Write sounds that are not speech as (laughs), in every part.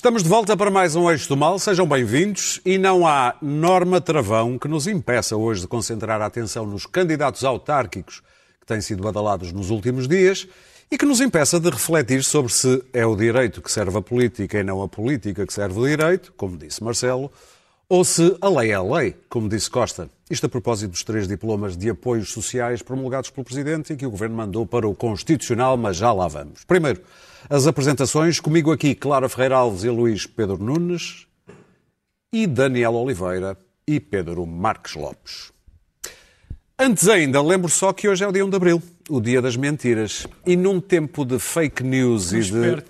Estamos de volta para mais um Eixo do Mal, sejam bem-vindos. E não há norma travão que nos impeça hoje de concentrar a atenção nos candidatos autárquicos que têm sido badalados nos últimos dias e que nos impeça de refletir sobre se é o direito que serve a política e não a política que serve o direito, como disse Marcelo, ou se a lei é a lei, como disse Costa. Isto a propósito dos três diplomas de apoios sociais promulgados pelo Presidente e que o Governo mandou para o Constitucional, mas já lá vamos. Primeiro, as apresentações. Comigo aqui, Clara Ferreira Alves e Luís Pedro Nunes e Daniel Oliveira e Pedro Marques Lopes. Antes ainda, lembro só que hoje é o dia 1 de Abril, o dia das mentiras. E num tempo de fake news e de,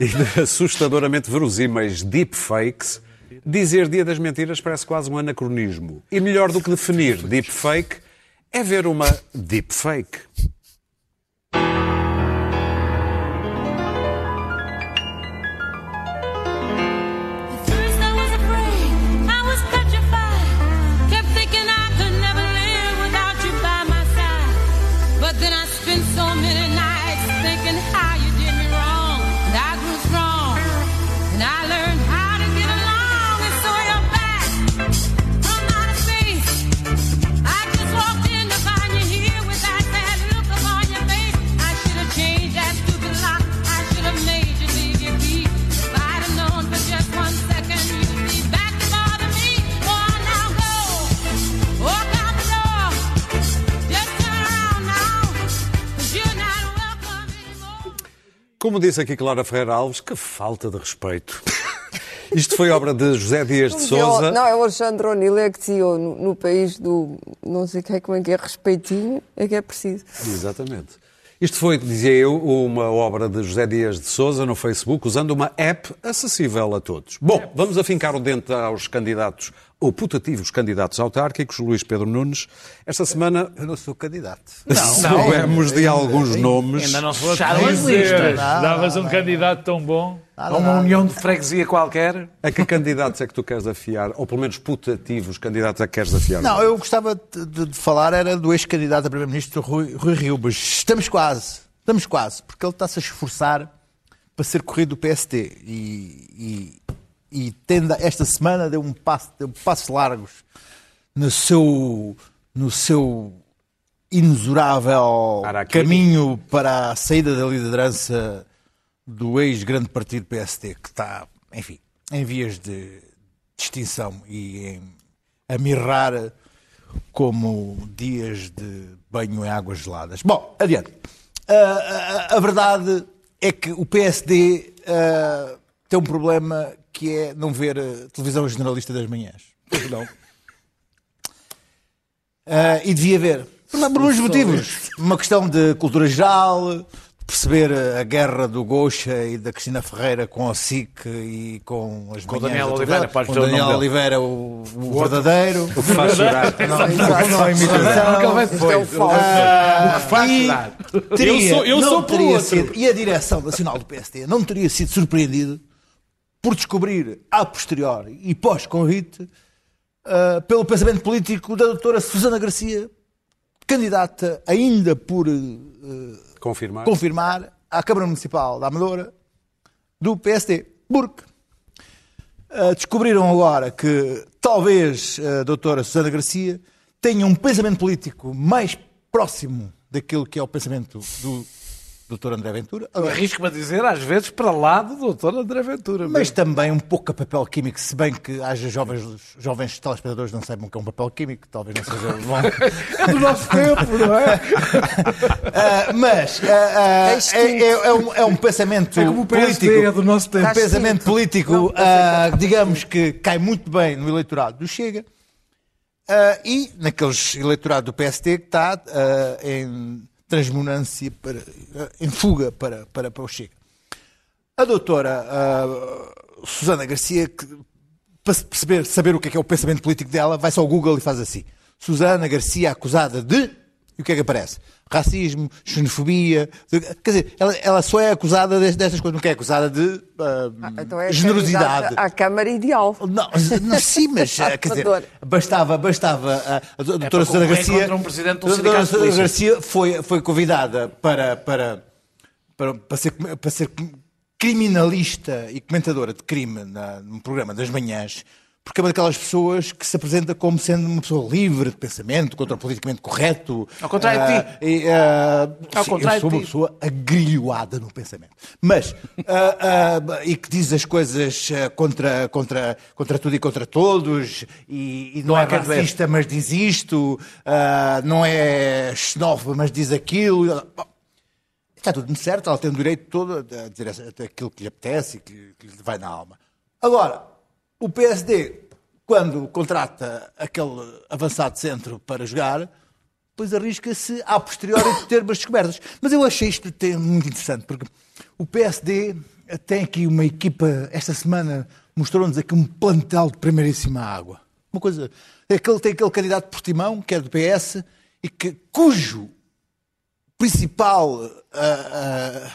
e de assustadoramente verosímeis deepfakes, dizer dia das mentiras parece quase um anacronismo. E melhor do que definir deepfake é ver uma deepfake. Como disse aqui Clara Ferreira Alves, que falta de respeito. (laughs) Isto foi obra de José Dias de Souza. Não, é o Alexandre O'Neill é que dizia no, no país do não sei que é, como é que é, respeitinho, é que é preciso. Exatamente. Isto foi, dizia eu, uma obra de José Dias de Souza no Facebook, usando uma app acessível a todos. Bom, vamos afincar o dente aos candidatos, ou putativos candidatos autárquicos, Luís Pedro Nunes. Esta semana Eu não sou candidato. (laughs) soubemos de alguns nomes. Ainda não se fecharam as listas. davas um candidato tão bom. A uma união de freguesia qualquer. A que candidatos é que tu queres afiar? Ou pelo menos putativos candidatos é que queres afiar? Não, eu gostava de, de- de falar era do ex-candidato a Primeiro-Ministro Rui, Rui Rio, mas estamos quase, estamos quase, porque ele está-se a esforçar para ser corrido do PST e, e, e tendo, esta semana deu um passo, deu passos largos no seu, no seu Araquiri. caminho para a saída da liderança do ex-grande partido PST, que está, enfim, em vias de extinção e em, a mirrar como dias de banho em águas geladas. Bom, adiante. Ah, a- a, verdade é que o PSD ah, tem um problema que é não ver a televisão generalista das manhãs. Pois não. (laughs) Ah, e devia ver. Por, por muitos motivos. Uma questão de cultura geral, de perceber a guerra do Gocha e da Cristina Ferreira com a SIC e com as Com o manhãs Daniel da Oliveira, Com o o Daniel. Oliveira, o, o verdadeiro. O que faz chorar. (laughs) Não, não, não imitação. É o falso. Ah, faz e chorar. teria- Eu sou- eu sou por outro. sido- e a direção nacional do PSD não teria sido surpreendido por descobrir, a posteriori e pós-convite, ah, pelo pensamento político da doutora Susana Garcia, candidata ainda por ah, Confirmar. confirmar à Câmara Municipal da Amadora do PSD. Porque ah, descobriram agora que talvez a doutora Susana Garcia tenha um pensamento político mais próximo daquilo que é o pensamento do doutor André Ventura. Arrisco-me a dizer, às vezes, para lá do doutor André Ventura. mas também um pouco a papel químico, se bem que haja jovens, jovens telespectadores que não saibam o que é um papel químico, talvez não seja (laughs) bom. É do nosso tempo, não é? (laughs) Ah, mas ah, ah, é, é- é um, é um pensamento É como o PSD, político. é do nosso tempo. Um pensamento político, digamos que cai muito bem no eleitorado do Chega e naqueles eleitorado do PSD que está em transmunância, para, em fuga para, para, para o Chega. A doutora ah, Susana Garcia, que, para perceber, saber o que é, que é o pensamento político dela, vai só ao Google e faz assim. Susana Garcia acusada de... E o que é que aparece? Racismo, xenofobia... Quer dizer, ela, ela só é acusada des- destas coisas, não é acusada de ah, Então é generosidade. à Câmara Ideal. Não, não, sim, mas (laughs) ah, quer dizer, bastava, bastava ah, a doutora É para Susana concorrer Garcia. um presidente de um a doutora Susana. Garcia foi, foi convidada para, para, para, para ser, para ser criminalista e comentadora de crime na, num programa das manhãs, porque é uma daquelas pessoas que se apresenta como sendo uma pessoa livre de pensamento, contra o politicamente correto. Ao contrário de ti. Ah, e, ah, Ao sim, contrário eu sou de uma ti. pessoa agrilhoada no pensamento. Mas, ah, e que diz as coisas contra, contra, contra tudo e contra todos, e, e não, há é veja. racista, mas diz isto, não é xenófobo, mas diz aquilo. Está tudo certo, ela tem o direito todo a dizer aquilo que lhe apetece e que, que lhe vai na alma. Agora, o PSD, quando contrata aquele avançado centro para jogar, depois arrisca-se a posteriori de ter umas descobertas. Mas eu achei isto muito interessante, porque o PSD tem aqui uma equipa, esta semana mostrou-nos aqui um plantel de primeiríssima água. Uma coisa, aquele, tem aquele candidato Portimão, que é do PS, e que, cujo principal ah,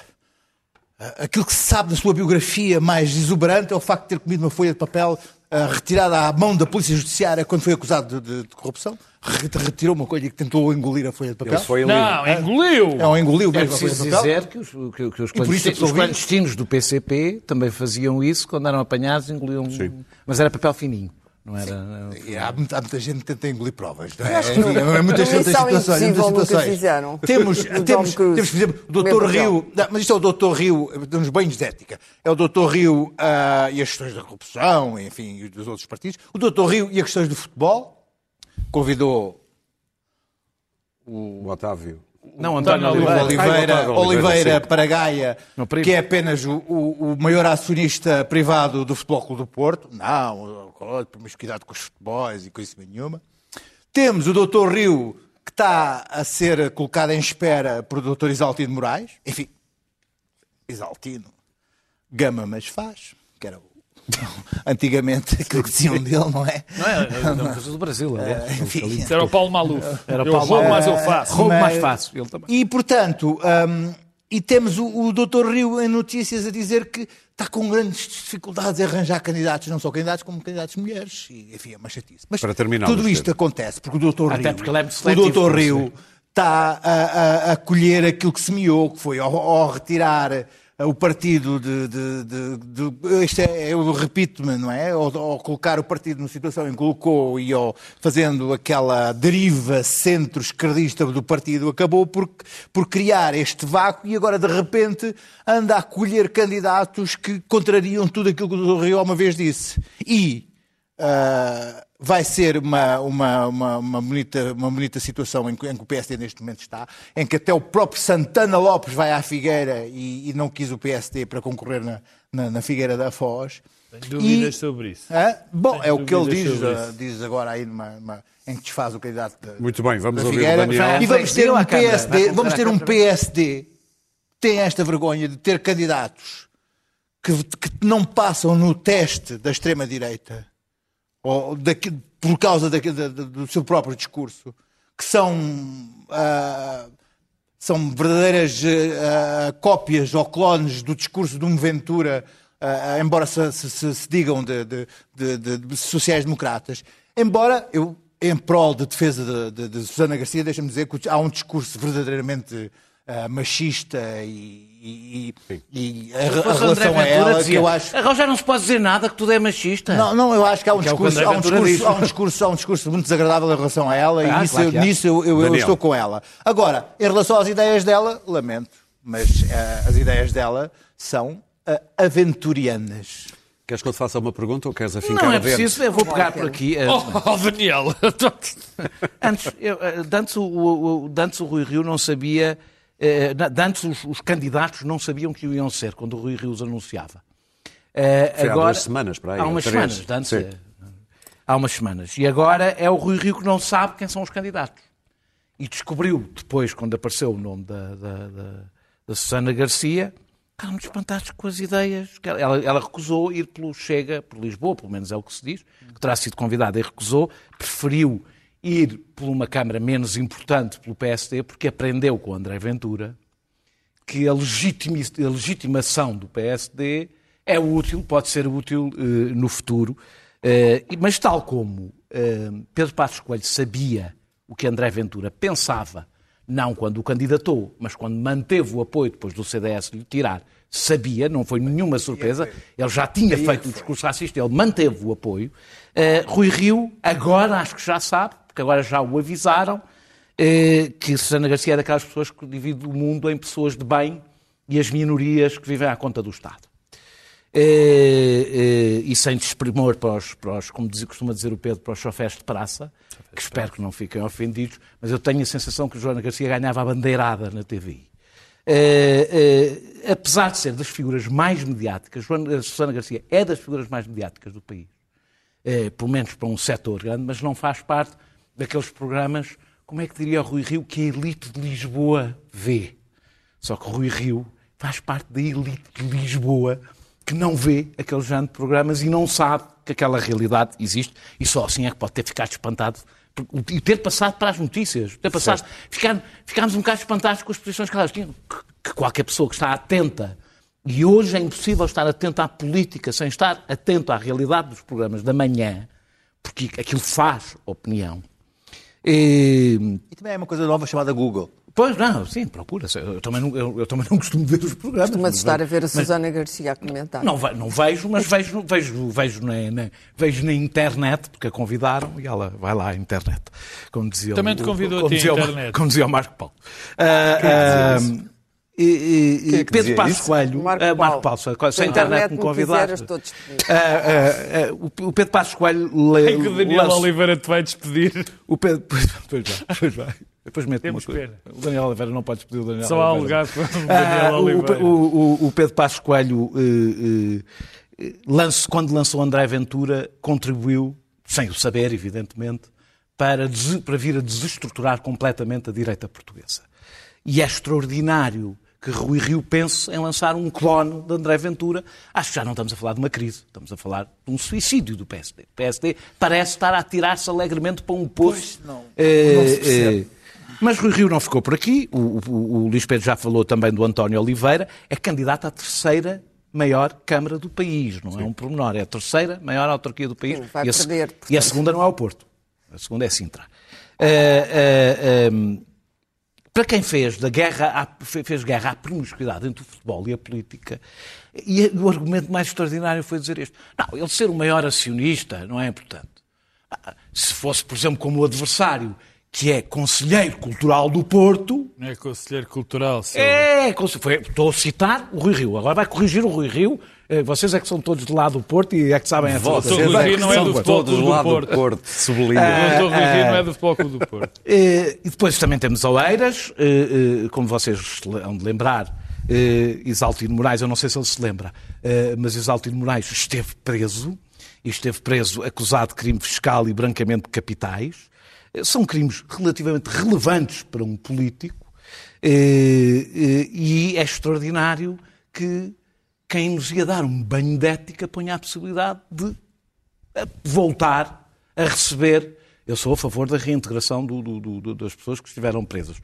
aquilo que se sabe da sua biografia mais exuberante é o facto de ter comido uma folha de papel ah, retirada à mão da Polícia Judiciária quando foi acusado de, de- de corrupção. Re- Retirou uma coisa e tentou engolir a folha de papel. Ele foi. Não, engoliu. É um engoliu É mesmo a folha de preciso papel. dizer que os, que, que os, clandestinos, os clandestinos do PCP também faziam isso quando eram apanhados, engoliam. Sim. Mas era papel fininho, não era. E há, muita, há muita gente que tenta engolir provas. Não é? Enfim, há muitas, situações. muitas situações. Temos, (laughs) temos, Cruise. temos, por exemplo, o papel. Rio. Não, mas isto é o Dr. Rio, nos banhos de ética. É o Dr. Rio ah, e as questões da corrupção, enfim, e dos outros partidos. O Dr. Rio e as questões do futebol. Convidou O Otávio. Não, António António Oliveira. Oliveira, Oliveira, para Gaia, que é apenas o, o- o maior acionista privado do Futebol Clube do Porto. Não, promiscuidade com os futebols e coisa nenhuma. Temos o Dr. Rio, que está a ser colocado em espera por o Dr. Isaltino Moraes. Enfim, Isaltino, gama mas faz, antigamente aquilo que diziam dele, não é? Não é? É uma coisa do Brasil, aliás. Enfim. Isso era o Paulo Maluf. Era eu Paulo roubo, Maluf. mas eu faço. Roubo Mas- mais fácil. Ele também. E, portanto, hum, e temos o, o Dr. Rio em notícias a dizer que está com grandes dificuldades em arranjar candidatos, não só candidatos, como candidatos mulheres. E, enfim, é uma chatice. Mas Para terminar, tudo isto acontece porque o Dr. Até Rio, porque ele é o Dr. Rio está a, a- a colher aquilo que semeou, que foi ao, ao retirar o partido de, de, de- de- isto é, eu repito-me, não é? Ao, ao colocar o partido numa situação em que colocou e ao, fazendo aquela deriva centro-esquerdista do partido, acabou por, por criar este vácuo e agora de repente anda a colher candidatos que contrariam tudo aquilo que o. Rio uma vez disse. E Uh, vai ser uma, uma, uma, uma bonita, uma bonita situação em que, em que o PSD neste momento está, em que até o próprio Santana Lopes vai à Figueira e, e não quis o PSD para concorrer na, na, na Figueira da Foz. Tenho dúvidas E- sobre isso. Hã? Bom, Tenho é o que ele diz, uh, diz agora aí numa, numa- em que desfaz o candidato da, Muito bem, vamos ouvir o Figueira. Daniel. E vamos ter um PSD, vamos ter um. PSD que tem esta vergonha de ter candidatos que, que não passam no teste da extrema-direita ou daqui- por causa da- da- do seu próprio discurso, que são, ah, são verdadeiras ah, cópias ou clones do discurso de um Ventura, ah, embora se, se- se- digam de, de- de- de- de sociais-democratas. Embora eu, em prol de defesa de, de, de Susana Garcia, deixa-me dizer que há um discurso verdadeiramente ah, machista e, e, e- a, a relação a Ventura ela que dizia, eu acho Agora já não se pode dizer nada que tudo é machista. não, não, eu acho que há um, Que é que discurso, há, um discurso, há, um discurso, há um discurso muito desagradável em relação a ela Ah, e nisso, claro eu, que nisso eu, eu- eu estou com ela. Agora, em relação às ideias dela, lamento, mas eh, as ideias dela são eh, aventurianas. Queres que eu te faça uma pergunta ou queres afincar Não é a preciso, eu vou pegar por aqui. eh, Oh, (laughs) Daniel. Antes, eu, antes, o, o, antes o Rui Rio não sabia, eh, de antes os, os candidatos não sabiam que o iam ser, quando o Rui Rio os anunciava. Eh, Foi há agora, duas semanas, para aí, Há umas três. semanas, antes, Sim. eh, há umas semanas. E agora é o Rui Rio que não sabe quem são os candidatos. E descobriu depois, quando apareceu o nome da, da, da, da Susana Garcia, ficaram espantados com as ideias. ela- ela recusou ir pelo Chega, por Lisboa, pelo menos é o que se diz, que terá sido convidada e recusou, preferiu ir por uma Câmara menos importante pelo PSD, porque aprendeu com André Ventura que a, a legitimação do PSD é útil, pode ser útil eh, no futuro, e- mas tal como eh, Pedro Passos Coelho sabia o que André Ventura pensava, não quando o candidatou, mas quando manteve o apoio depois do CDS lhe tirar sabia, não foi nenhuma surpresa, ele já tinha feito o discurso racista, ele manteve o apoio. Eh, Rui Rio, agora acho que já sabe, porque agora já o avisaram, eh, que Susana Garcia é daquelas pessoas que divide o mundo em pessoas de bem e as minorias que vivem à conta do Estado. Eh, eh, e sem desprimor para os, para os, como diz- costuma dizer o Pedro, para os chofés de praça, que espero que não fiquem ofendidos, mas eu tenho a sensação que o Joana Garcia ganhava a bandeirada na eh, apesar de ser das figuras mais mediáticas, Joana, Susana Garcia é das figuras mais mediáticas do país, pelo menos para um setor grande, mas não faz parte daqueles programas, como é que diria o Rui Rio, que a elite de Lisboa vê. Só que o Rui Rio faz parte da elite de Lisboa que não vê aqueles género de programas e não sabe que aquela realidade existe e só assim é que pode ter ficado espantado e ter passado para as notícias. Ter passado, ficar, ficámos um bocado espantados com as posições que elas tinham. Que, que qualquer pessoa que está atenta e hoje é impossível estar atento à política sem estar atento à realidade dos programas da manhã, porque aquilo faz opinião. E, E também é uma coisa nova chamada Google. Pois não, sim, procura-se. Eu, também não, eu, eu também não (laughs) costumo ver os programas. Mas estar a ver a Mas- Susana Garcia a comentar. Não, não vejo, mas vejo, vejo, vejo, na, na- vejo na internet, porque a convidaram e ela vai lá à internet. Como dizia Também o- te convidou a como ti dizia o Mar- internet. Como dizia o Marco Paulo. Ah, ah, e- e- é que Pedro Passos isso? Coelho, Marco Marco Paulo. Paulo, se Se a a internet me convidar. Ah, ah, ah, o- Pedro Passos Coelho le, É que o Daniel lança- Oliveira te vai despedir. o Pedro, pois, pois vai, pois vai. Depois meto uma Temos coisa. pena. O Daniel Oliveira não pode despedir o Daniel Só há Oliveira. lugar para o Ah, Daniel Oliveira. o, o- o Pedro Passos Coelho, eh, eh, lance- quando lançou André Ventura, contribuiu, sem o saber, evidentemente, para, des- para vir a desestruturar completamente a direita portuguesa. E é extraordinário que Rui Rio pense em lançar um clone de André Ventura. Acho que já não estamos a falar de uma crise, estamos a falar de um suicídio do PSD. O PSD parece estar a atirar-se alegremente para um poço. Eh, eh, mas Rui Rio não ficou por aqui. O, o, o Luís Pedro já falou também do António Oliveira. É candidato à terceira maior Câmara do país. Não é um pormenor. É a terceira maior autarquia do país. Sim, vai e, a, se- perder, e a segunda não é o Porto. A segunda é Sintra. Eh, para quem fez da guerra à, fe- fez guerra à promiscuidade entre o futebol e a política, e o argumento mais extraordinário foi dizer isto. Não, ele ser o maior acionista não é importante. Ah, Se fosse, por exemplo, como o adversário, que é conselheiro cultural do Porto, Não é conselheiro cultural, seu. é, foi- estou a citar o Rui Rio. Agora vai corrigir o Rui Rio. Eh, Vocês é que são todos de lá do Porto e é que sabem essa Vocês coisa. é que (laughs) não é do Futebol do Porto. Porto, sublinha. Rui Rio não é do Futebol do Porto. Eh, e depois também temos Oeiras, eh, eh, como vocês hão de lembrar, eh, Isaltino Moraes, eu não sei se ele se lembra, eh, mas Isaltino Moraes esteve preso, e esteve preso acusado de crime fiscal e branqueamento de capitais. Eh, São crimes relativamente relevantes para um político, eh, eh, e é extraordinário que quem nos ia dar um banho de ética ponha a possibilidade de a voltar a receber. Eu sou a favor da reintegração do- do- do- do- das pessoas que estiveram presas.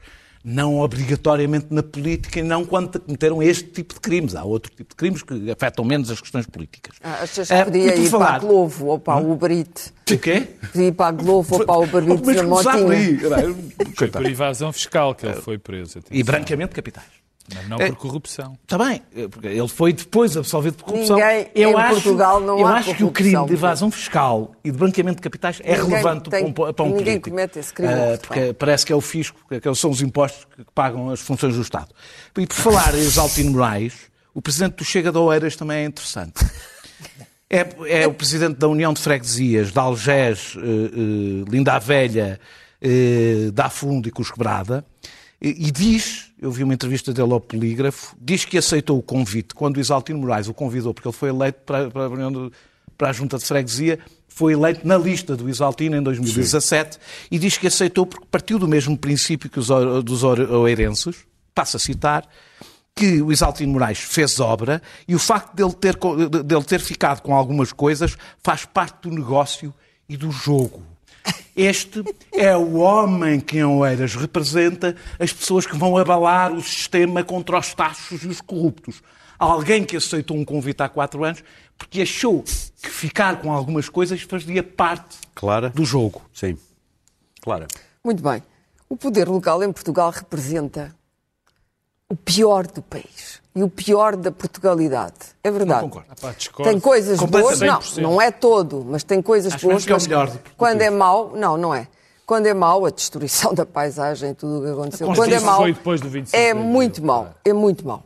Não obrigatoriamente na política e não quando cometeram este tipo de crimes. Há outro tipo de crimes que afetam menos as questões políticas. Ah, Achas que Ah, podia ir para falar- a Globo ou para a Uber Eats? O quê? Podia ir para a Globo ou para a Uber Eats na motinha? por evasão fiscal que ele foi preso. atenção. E branqueamento de capitais. Mas não É. por corrupção. Está bem, eh, porque ele foi depois absolvido por corrupção. Ninguém eu em acho, Portugal não eu há acho que o crime de evasão fiscal e de branqueamento de capitais é Ninguém relevante tem- para um, para um ninguém político. comete esse crime Portugal. porque parece que é o fisco, que são os impostos que pagam as funções do Estado. E por falar em Exaltino Moraes, o presidente do Chega de Oeiras também é interessante. É, é o presidente da União de Freguesias, de Algés, eh, eh, Linda a Velha, eh, da Fundo e Cusquebrada, e, e diz, eu vi uma entrevista dele ao Polígrafo, diz que aceitou o convite. Quando o Isaltino Moraes o convidou, porque ele foi eleito para, para para a Junta de Freguesia, foi eleito na lista do Isaltino em 2017, e diz que aceitou porque partiu do mesmo princípio que os dos oeirenses, passo a citar, que o Isaltino Moraes fez obra e o facto dele ter, dele ter ficado com algumas coisas faz parte do negócio e do jogo. Este é o homem que em Oeiras representa as pessoas que vão abalar o sistema contra os tachos e os corruptos. Alguém que aceitou um convite há quatro anos porque achou que ficar com algumas coisas fazia parte Clara? do jogo. Sim. Clara. Muito bem. O poder local em Portugal representa o pior do país. E o pior da Portugalidade. É verdade. concordo. Pá, discordo. Tem coisas boas, não, 100%. não é todo, mas tem coisas Acho boas. que é o melhor quando é mau, não, não é. Quando é mau, a destruição (laughs) da paisagem, tudo o que aconteceu. Quando é Constituição mau, foi depois do 25 é de abril, muito mau. É muito mau.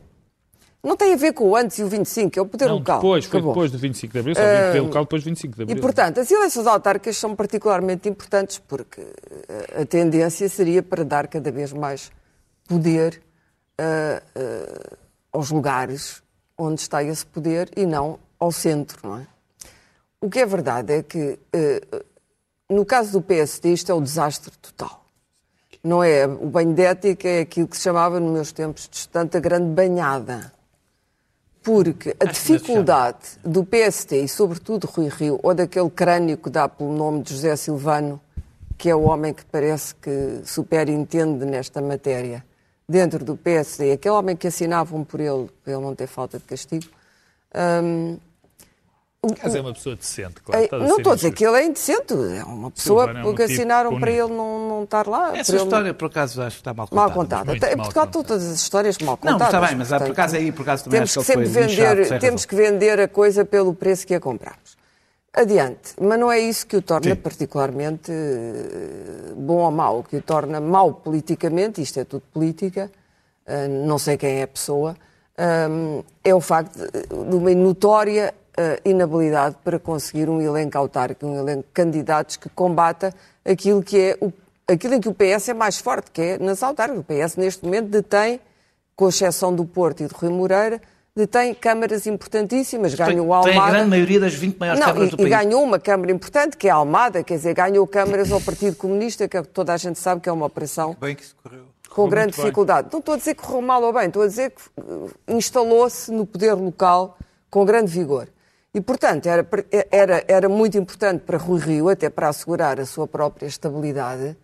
Não tem a ver com o antes e o 25, é o poder Não, local. depois, foi Acabou. depois do 25 de Abril, só vi o poder local depois do 25 de E, Abril. portanto, as eleições autárquicas são particularmente importantes porque eh, a tendência seria para dar cada vez mais poder ah, ah, aos lugares onde está esse poder e não ao centro, não é? O que é verdade é que, eh, no caso do PSD, isto é o desastre total. Não é? O banho de ética é aquilo que se chamava, nos meus tempos de estudante, a grande banhada. Porque a dificuldade do PST e, sobretudo, Rui Rio, ou daquele crânio que dá pelo nome de José Silvano, que é o homem que parece que superintende nesta matéria, dentro do PSD, aquele homem que assinavam por ele, para ele não ter falta de castigo, o- Mas é uma pessoa decente, claro. Ei, estás não estou a dizer que ele é indecente, é uma pessoa Silvano é um que tipo assinaram para ele não, não estar lá. Essa história, por acaso, acho que está mal contada. Mal contada. Até- Em mal Portugal contada. todas as histórias mal Não, contadas. mas está bem, mas há, por portanto, acaso aí, por acaso também temos acho que que sempre vender, temos razão. que vender a coisa pelo preço que a compramos. Adiante, mas não é isso que o torna Sim. particularmente eh, bom ou mau. O que o torna mau politicamente, isto é tudo política, eh, não sei quem é a pessoa, eh, é o facto de de uma notória inabilidade para conseguir um elenco autárquico, um elenco de candidatos que combata aquilo que é o, aquilo em que o PS é mais forte, que é nas autárquicas. O PS neste momento detém, com exceção do Porto e do Rui Moreira, detém câmaras importantíssimas, ganhou o Tem a Almada. grande maioria das 20 maiores Não, câmaras e, do e país. ganhou uma Câmara importante, que é a Almada, quer dizer, ganhou câmaras ao Partido Comunista, que é que toda a gente sabe que é uma operação Bem que se correu. com grande muito bem. dificuldade. Não estou a dizer que correu mal ou bem, estou a dizer que eh, instalou-se no poder local com grande vigor. E, portanto, era, era, era muito importante para Rui Rio, até para assegurar a sua própria estabilidade,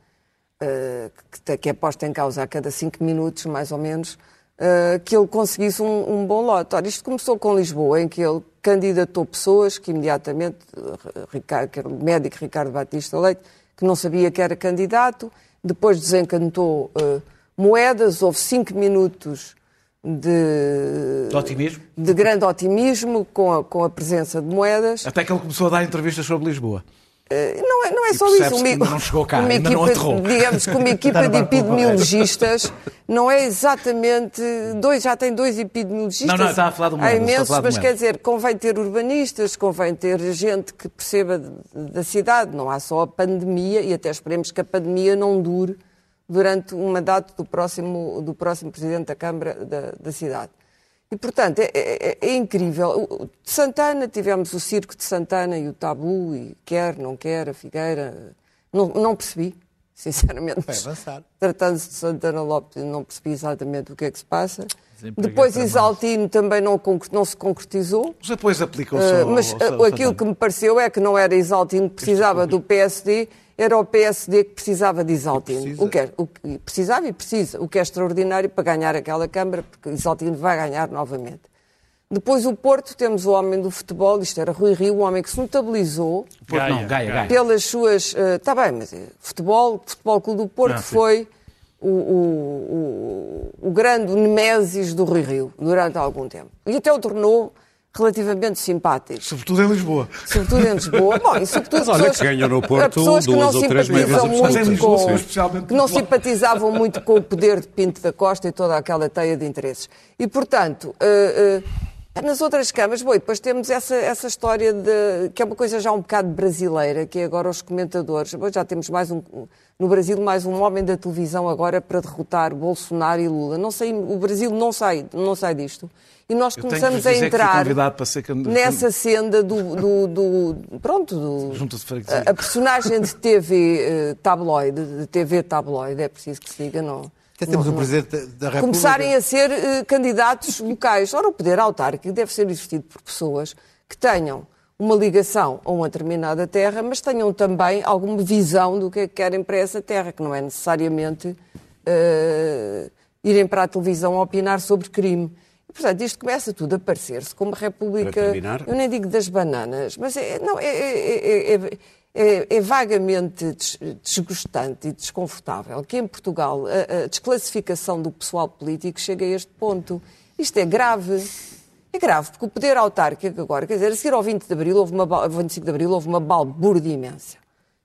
eh, que, que é posta em causa a cada cinco minutos, mais ou menos, eh, que ele conseguisse um, um bom lote. Ora, isto começou com Lisboa, em que ele candidatou pessoas que imediatamente, eh, Ricardo, que era o médico Ricardo Batista Leite, que não sabia que era candidato, depois desencantou eh, moedas, houve cinco minutos de, De otimismo. de grande otimismo com a, com a presença de moedas. Até que ele começou a dar entrevistas sobre Lisboa. Eh, Não é, não é só isso. ainda não chegou cá, uma não equipa, aterrou. digamos que uma (laughs) equipa de epidemiologistas não é exatamente. Dois, já tem dois epidemiologistas. Não, não, estava a falar do Há estava a imensos, mas quer dizer, convém ter urbanistas, convém ter gente que perceba da cidade. Não há só a pandemia e até esperemos que a pandemia não dure durante o mandato do próximo, do próximo presidente da Câmara da, da cidade. E, portanto, é, é- é incrível. O- o- De Santana, tivemos o circo de Santana e o tabu, e quer, não quer, a Figueira. Não, não percebi, (laughs) sinceramente. Vai avançar. Tratando-se de Santana Lopes, não percebi exatamente o que é que se passa. Depois. Isaltino também não, não se concretizou. Os apoios aplicam-se Uh, ao- mas ao- uh, ao aquilo Santana. que me pareceu é que não era Isaltino que precisava do PSD, era o PSD que precisava de Isaltino. Precisa. O que é, o que precisava e precisa, o que é extraordinário para ganhar aquela Câmara, porque Isaltino vai ganhar novamente. Depois o Porto, temos o homem do futebol, isto era Rui Rio, um homem que se notabilizou Porto não, Gaia, Gaia, Gaia. Gaia. pelas suas. Está bem, mas eh, futebol, o Futebol Clube do Porto sim. foi o, o, o, o grande nemesis do Rui Rio durante algum tempo. E até o tornou relativamente simpático. Sobretudo em Lisboa. Sobretudo em Lisboa. Bom, e sobretudo (laughs) Mas olha pessoas, que ganham no Porto pessoas que duas não ou três simpatizam muito com, especialmente que não simpatizavam muito com o poder de Pinto da Costa e toda aquela teia de interesses. E, portanto, eh, eh, nas outras câmaras, bom, e depois temos essa, essa história de, que é uma coisa já um bocado brasileira, que é agora os comentadores. Bom, já temos mais um, no Brasil mais um homem da televisão agora para derrotar Bolsonaro e Lula. Não sei, o Brasil não sai, não sai disto. E nós começamos a entrar nessa senda do, do, do- pronto, do, a, a personagem de TV eh, tabloide, de TV tabloide, é preciso que se diga, não. Até temos não- um não- Presidente da República. Começarem a ser eh, candidatos locais. Ora, o poder autárquico deve ser exercido por pessoas que tenham uma ligação a uma determinada terra, mas tenham também alguma visão do que é que querem para essa terra, que não é necessariamente eh, irem para a televisão a opinar sobre crime. E, portanto, isto começa tudo a parecer-se como república, Para terminar. eu nem digo das bananas, mas é, não, é, é- é- é- é vagamente des- desgostante e desconfortável que em Portugal a, a desclassificação do pessoal político chegue a este ponto. Isto é grave. É grave, porque o poder autárquico agora, quer dizer, a seguir ao 20 de Abril, houve uma, bal- 25 de Abril, houve uma balbúrdia imensa.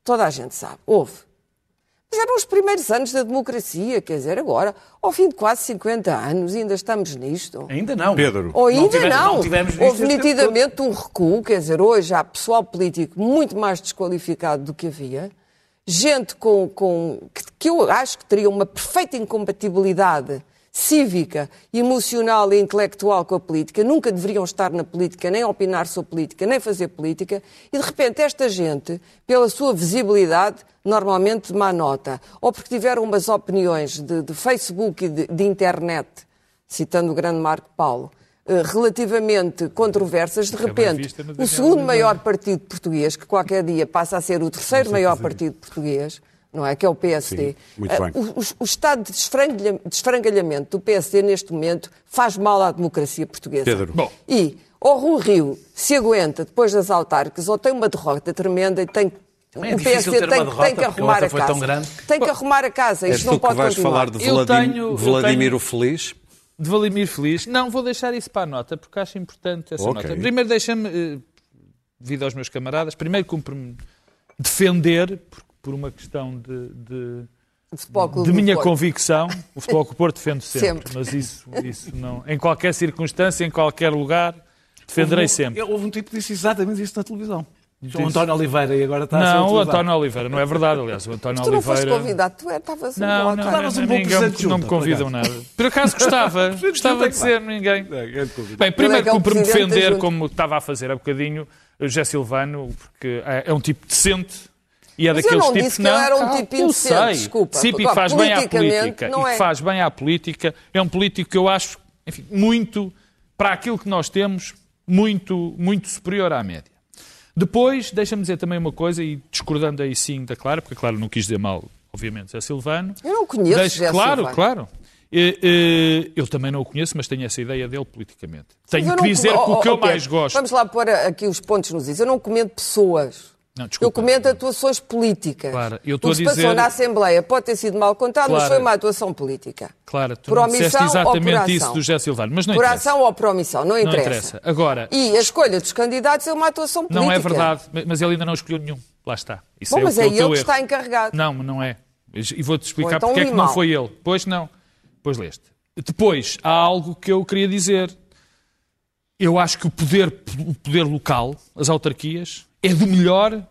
Toda a gente sabe, houve. Mas eram os primeiros anos da democracia, quer dizer, agora, ao fim de quase 50 anos, ainda estamos nisto. Ainda não. Pedro. Ou ainda tivemos- não. tivemos visto Houve este tempo nitidamente um recuo, quer dizer, hoje há pessoal político muito mais desqualificado do que havia, gente com, com, que, que eu acho que teria uma perfeita incompatibilidade cívica, emocional e intelectual com a política, nunca deveriam estar na política, nem opinar sobre política, nem fazer política, e de repente esta gente, pela sua visibilidade, normalmente de má nota, ou porque tiveram umas opiniões de, de Facebook e de, de internet, citando o grande Marco Paulo, eh, relativamente controversas, de repente, vista no o segundo Oliveira. maior partido português, que qualquer dia passa a ser o terceiro maior partido português, não é? Que é o PSD. Sim, muito Eh, bem. o, o- o estado de desfrangalha- desfrangalhamento do PSD neste momento faz mal à democracia portuguesa. Pedro. Bom. E ou Rui Rio se aguenta depois das autárquicas ou tem uma derrota tremenda e tem Também é o PSD ter tem, derrota, tem que porque a arrumar a foi casa. tão grande. Tem que arrumar a casa. Isto não que pode vais continuar. falar de Eu Vladim- tenho- eu Vladimir tenho- o Feliz? De Valimir Feliz. Não, vou deixar isso para a nota, porque acho importante essa Ok. nota. Primeiro, deixa-me, eh, devido aos meus camaradas, primeiro cumpre-me defender, por, por uma questão de, de, O de minha Porto. convicção. O Futebol Clube do Porto defende sempre, Sempre. mas isso, isso não. Em qualquer circunstância, em qualquer lugar, defenderei sempre. Houve um tipo que disse exatamente isso na televisão. O António Oliveira e agora está a ser Não, o. António Oliveira, não é verdade, aliás. O António Tu não foste Oliveira. convidado, tu é- estavas Não, no não, não, um não, bom ninguém presente me- não me junto, por convidam nada. Por acaso gostava, (laughs) gostava de ser, ninguém. Bem, primeiro que é o presidente da defender, como estava a fazer há bocadinho, o José Silvano, porque é é um tipo decente. E é Mas eu daqueles não tipos disse que ele era um tipo eu sei. desculpa. Que faz bem à política. não E é. que faz bem à política. É um político que eu acho, enfim, muito, para aquilo que nós temos, muito, muito superior à média. Depois, deixa-me dizer também uma coisa, e discordando aí sim da Clara, porque a Clara não quis dizer mal, obviamente, José Silvano. Eu não conheço Deixa- José Claro, Silvano. claro. Eu também não o conheço, mas tenho essa ideia dele politicamente. Tenho eu que não dizer com- que o oh, que oh, eu Pedro, mais gosto. Vamos lá pôr aqui os pontos nos is. Eu não comento pessoas. Não, Eu desculpa. comento atuações políticas. Claro, eu o estou que se a dizer- passou na Assembleia pode ter sido mal contado, mas Claro. foi uma atuação política. Claro, tu Por não disseste omissão ou por exatamente isso do José Silvano, mas não Por interessa. ação ou por omissão, não Não interessa. interessa. Agora, E a escolha dos candidatos é uma atuação política. não é verdade, mas ele ainda não escolheu nenhum. Lá está. Isso Bom, é o mas que é o ele que erro. está encarregado. Não, não é. E vou-te explicar então porque é que não foi ele. Pois não. Pois leste. Depois, há algo que eu queria dizer. Eu acho que o poder, o poder local, as autarquias, é do melhor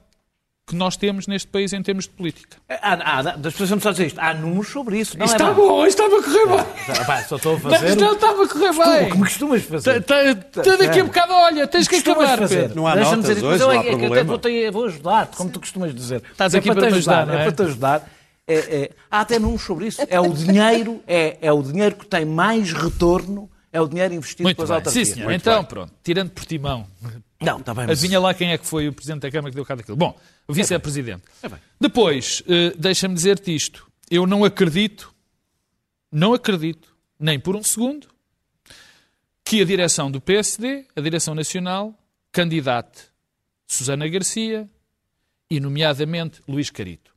que nós temos neste país em termos de política. Há, há, das pessoas não só dizer isto. Há números sobre isso. Não está é bom, estava a correr bem. Ah, pá, só estou a fazer Não, o estava a correr o que bem. me costumas fazer. Está daqui a bocado, olha, tens que acabar, fazer. Pedro. Não há Deixa-me dizer, hoje, mas eu não há é que até problema. vou, te- vou ajudar-te, como tu costumas dizer. Estás É aqui para para te me ajudar, não é? É para te ajudar. É, é, há até números sobre isso. É o (laughs) dinheiro, é, é o dinheiro que tem mais retorno, é o dinheiro investido Muito pelas bem. autarquias. Sim, senhor. Então, pronto, tirando por timão, Não, está bem. mas- Adivinha lá quem é que foi o Presidente da Câmara que deu cá daquilo. Bom, o Vice-Presidente. É bem. Depois, eh, deixa-me dizer-te isto. Eu não acredito, não acredito, nem por um segundo, que a direção do PSD, a direção nacional, candidate Susana Garcia e, nomeadamente, Luís Carito.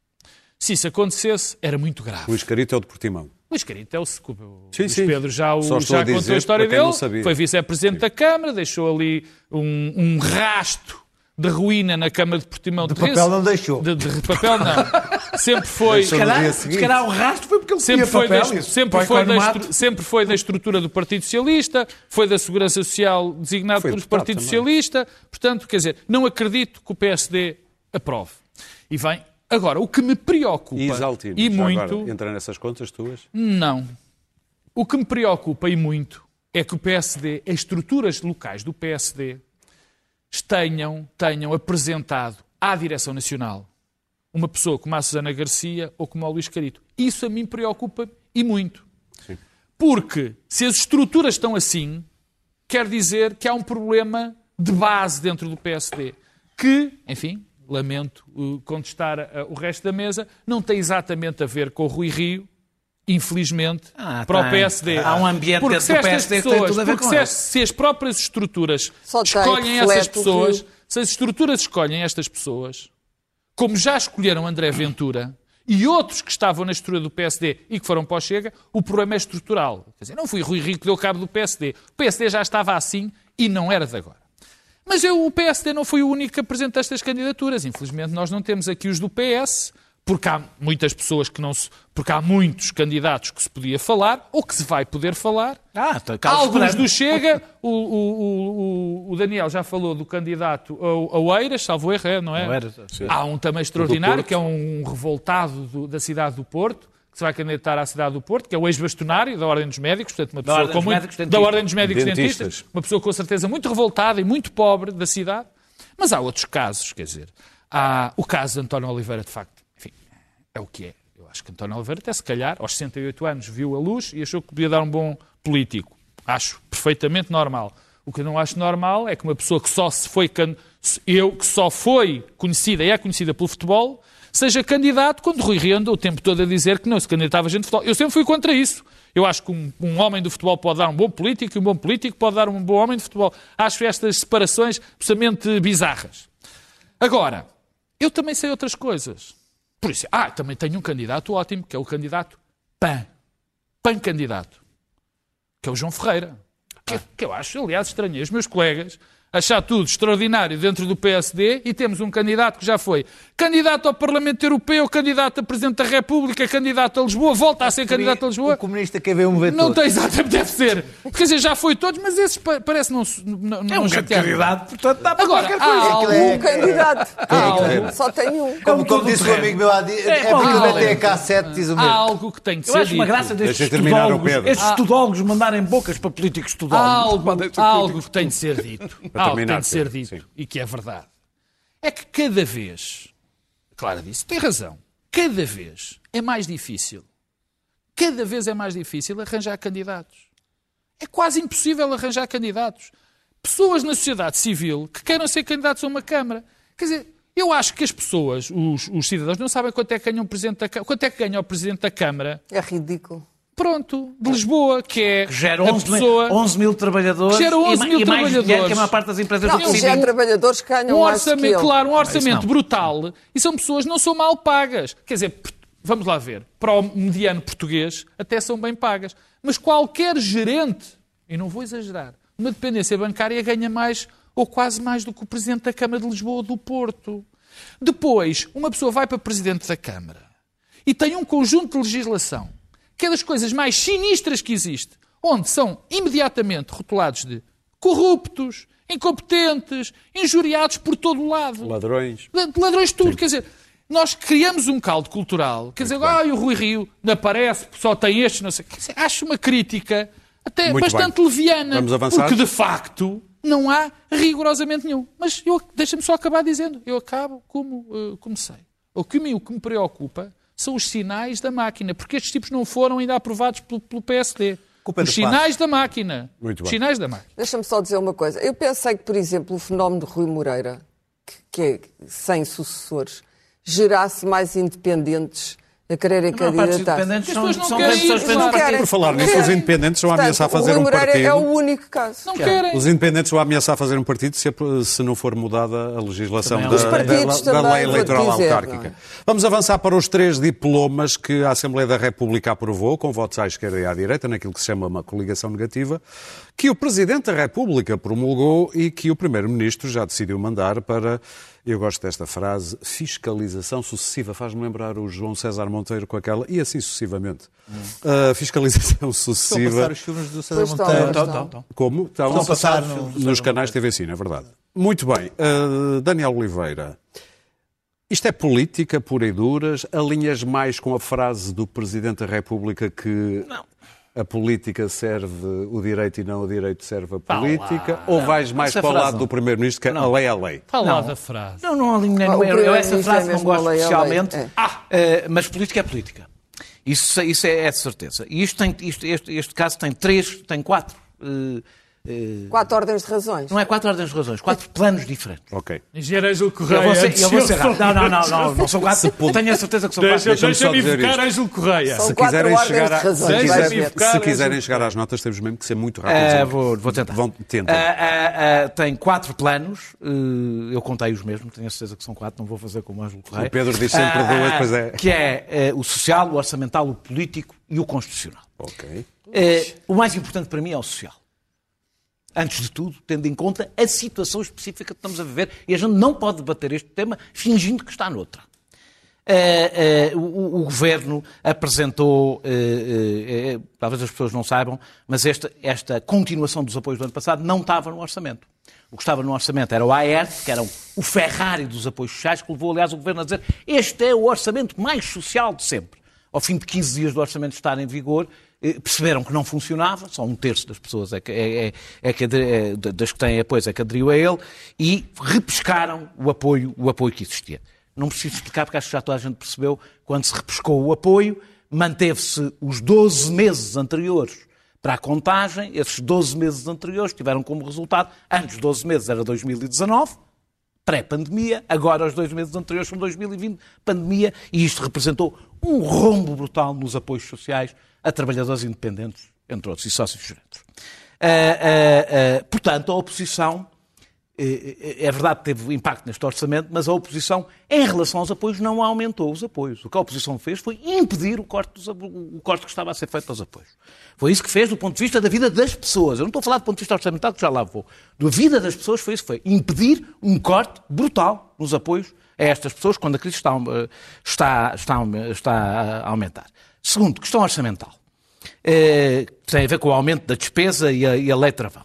Se isso acontecesse, era muito grave. Luís Carito é o de Portimão. Luís Carito é o, o Sim, sim. Pedro já, o, já a contou a história dele, sabia. foi vice-presidente da Câmara, deixou ali um, um rasto de ruína na Câmara de Portimão de, papel não deixou. De, de papel não. (laughs) Sempre foi... Se calhar, o rastro foi porque ele Sempre foi, papel. da, sempre, foi da, estru- sempre foi da estrutura do Partido Socialista, foi da Segurança Social designado Foi pelo Partido também. Socialista. Portanto, quer dizer, não acredito que o PSD aprove. E vem. Agora, o que me preocupa. E Isaltino. e muito. Agora, entra nessas contas tuas. Não. O que me preocupa e muito é que o PSD, as estruturas locais do PSD, tenham, tenham apresentado à Direção Nacional uma pessoa como a Susana Garcia ou como a Luís Carito. Isso a mim preocupa e muito. Porque se as estruturas estão assim, quer dizer que há um problema de base dentro do PSD que, enfim, lamento uh, contestar uh, o resto da mesa, não tem exatamente a ver com o Rui Rio, infelizmente, Ah, para o tem. PSD. Há um ambiente porque dentro se do PSD que tem pessoas, tudo a ver porque com se, as- se as próprias estruturas Só escolhem essas o pessoas, se as estruturas escolhem estas pessoas, como já escolheram André Ventura, e outros que estavam na estrutura do PSD e que foram para o Chega, o problema é estrutural. Quer dizer, não foi Rui Rio que deu cabo do PSD. O PSD já estava assim e não era de agora. Mas eu, o PSD não foi o único que apresentou estas candidaturas. Infelizmente, nós não temos aqui os do PS, porque há muitas pessoas que não se. porque há muitos candidatos que se podia falar, ou que se vai poder falar. Ah, tá, Alguns do Chega, o, o- o- o- Daniel já falou do candidato ao, ao Eiras, salvo erro, não é? Há um também extraordinário, que é um revoltado do- da cidade do Porto, que se vai candidatar à cidade do Porto, que é o ex-bastonário da Ordem dos Médicos, portanto, uma pessoa Ordem com muito, Médicos da. Ordem dos Médicos Dentistas. Dentistas, uma pessoa com certeza muito revoltada e muito pobre da cidade. Mas há outros casos, quer dizer, há o caso de António Oliveira, de facto, enfim, é o que é. Eu acho que António Oliveira, até se calhar, aos 68 anos, viu a luz e achou que podia dar um bom político. Acho perfeitamente normal. O que eu não acho normal é que uma pessoa que só se foi eu que só foi conhecida e é conhecida pelo futebol seja candidato quando Rui Rio andou o tempo todo a dizer que não se candidatava gente de futebol. Eu sempre fui contra isso. Eu acho que um, um homem do futebol pode dar um bom político e um bom político pode dar um bom homem de futebol. Acho estas separações absolutamente bizarras. Agora, eu também sei outras coisas. Por isso, ah, também tenho um candidato ótimo, que é o candidato PAN. PAN candidato. Que é o João Ferreira. Que, que eu acho, aliás, estranhei os meus colegas achar tudo extraordinário dentro do PSD e temos um candidato que já foi candidato ao Parlamento Europeu, candidato a Presidente da República, candidato a Lisboa, volta a ser candidato a Lisboa. O comunista quer ver um ver Não tem (laughs) exatamente, deve ser. Quer dizer, já foi todos, mas esses pa- parece não, se- não, não É um candidato, portanto dá para Agora, qualquer há coisa. algo, Um candidato. (laughs) algo, Só tem um. Como, como disse o amigo meu há dias, é porque ele Paulo. até a K7 diz o há mesmo. algo que tem que Eu ser acho uma graça destes estudólogos, estes estudólogos mandarem bocas para políticos Há estudólogos. algo, há algo políticos que tem de ser dito. Algo que tem de ser dito sim. e que é verdade. É que cada vez, Clara disse, tem razão, cada vez é mais difícil, cada vez é mais difícil arranjar candidatos. É quase impossível arranjar candidatos. Pessoas na sociedade civil que queiram ser candidatos a uma Câmara. Quer dizer, eu acho que as pessoas, os, os cidadãos, não sabem quanto é que ganha o Presidente da. Quanto é que ganha o Presidente da Câmara? É ridículo. Pronto, de Lisboa, que é Gera a 11, pessoa... mil, 11 mil trabalhadores Gera 11 e, mil e mais trabalhadores. que a maior parte das empresas Não, do civil. já trabalhadores ganham um que orçamento, claro, um isso orçamento não. brutal e são pessoas que não são mal pagas. Quer dizer, vamos lá ver, para o mediano português até são bem pagas. Mas qualquer gerente, e não vou exagerar, uma dependência bancária ganha mais ou quase mais do que o Presidente da Câmara de Lisboa ou do Porto. Depois, uma pessoa vai para Presidente da Câmara e tem um conjunto de legislação que é das coisas mais sinistras que existe, onde são imediatamente rotulados de corruptos, incompetentes, injuriados por todo o lado. Ladrões. Ladrões de tudo. Quer dizer, nós criamos um caldo cultural. Quer dizer, ah, o Rui Rio não aparece, só tem estes, não sei. Quer dizer, acho uma crítica até Muito bastante bem. leviana. Vamos avançar? Porque, de facto, não há rigorosamente nenhum. Mas deixa-me só acabar dizendo. Eu acabo como eh, comecei. O que, me, o que me preocupa são os sinais da máquina, porque estes tipos não foram ainda aprovados pelo, pelo PSD. Os sinais da máquina. Muito Os bem. sinais da máquina. Deixa-me só dizer uma coisa. Eu pensei que, por exemplo, o fenómeno de Rui Moreira, que, que é sem sucessores, gerasse mais independentes a quererem candidatar. As são, pessoas não são querem ir, claro. Por falar nisso, os independentes vão Portanto, ameaçar fazer um Moreira partido. é o único caso. Não querem. Os independentes vão ameaçar fazer um partido se, se não for mudada a legislação da, é Os partidos da- da também, lei eleitoral dizer, autárquica. é? Vamos avançar para os três diplomas que a Assembleia da República aprovou, com votos à esquerda e à direita, naquilo que se chama uma coligação negativa, que o Presidente da República promulgou e que o Primeiro-Ministro já decidiu mandar para, eu gosto desta frase, fiscalização sucessiva. Faz-me lembrar o João César Monteiro com aquela, e assim sucessivamente. A fiscalização Estão a sucessiva. passar os filmes do César Pois estão, Monteiro. pois Então, então. Como? Estão Estão a passar no- nos canais TV Cine, é verdade. Muito bem. Uh, Daniel Oliveira, isto é política pura e duras? Alinhas mais com a frase do Presidente da República que a política serve o direito e não o direito serve a política? Ou vais mais essa para o lado não. do Primeiro-Ministro que é a lei é a lei? Fala lá Não. da frase. Não, não alinho nem Ah, o eu, eu essa primeiro-ministro frase é não gosto lei, especialmente. É. Ah, eh, mas política é política. Isso, isso é, é de certeza. E isto tem, isto- este, este caso tem três, tem quatro eh, eh, Quatro ordens de razões. não é quatro ordens de razões, quatro planos diferentes. Ok. Engenheiro Ângelo Correia. Eu vou ser, eu vou ser rápido. Não, não, não, não, não são quatro. Tenho a certeza que são quatro. Deixa- Deixa-me dizer invocar. Ângelo Correia. São Se quatro quiserem ordens chegar, de a, razões. se, invocar se quiserem chegar às notas, temos mesmo que ser muito rápidos. Ah, vou, vou tentar. Vão, tentem. Ah, ah, ah, tem quatro planos, eh, eu contei os mesmos, tenho a certeza que são quatro, não vou fazer como Ângelo Correia. O Pedro diz sempre duas, pois é. Que é eh, o social, o orçamental, o político e o constitucional. Ok. Eh, o mais importante para mim é o social. Antes de tudo, tendo em conta a situação específica que estamos a viver, e a gente não pode debater este tema fingindo que está noutra. Eh, eh, o, o- governo apresentou, eh, talvez as pessoas não saibam, mas esta, esta continuação dos apoios do ano passado não estava no orçamento. O que estava no orçamento era o AERT, que era o Ferrari dos apoios sociais, que levou, aliás, o governo a dizer este é o orçamento mais social de sempre. Ao fim de 15 dias do orçamento estar em vigor, perceberam que não funcionava, só um terço das pessoas é que, é, é- é que é, das que têm apoios é que aderiu a ele, e repescaram o apoio, o apoio que existia. Não preciso explicar, porque acho que já toda a gente percebeu, quando se repescou o apoio, manteve-se os 12 meses anteriores para a contagem, esses 12 meses anteriores tiveram como resultado, antes de 12 meses era 2019, pré-pandemia, agora os dois meses anteriores são 2020, pandemia, e isto representou um rombo brutal nos apoios sociais a trabalhadores independentes, entre outros, e sócios gerentes. Ah, ah, ah, portanto, a oposição, é verdade que teve impacto neste orçamento, mas a oposição, em relação aos apoios, não aumentou os apoios. O que a oposição fez foi impedir o corte, dos, o corte que estava a ser feito aos apoios. Foi isso que fez do ponto de vista da vida das pessoas. Eu não estou a falar do ponto de vista orçamental, que já lá vou. Da vida das pessoas foi isso que foi. Impedir um corte brutal nos apoios a estas pessoas quando a crise está, está, está, está a aumentar. Segundo, questão orçamental. Que tem a ver com o aumento da despesa e a, e a lei travão.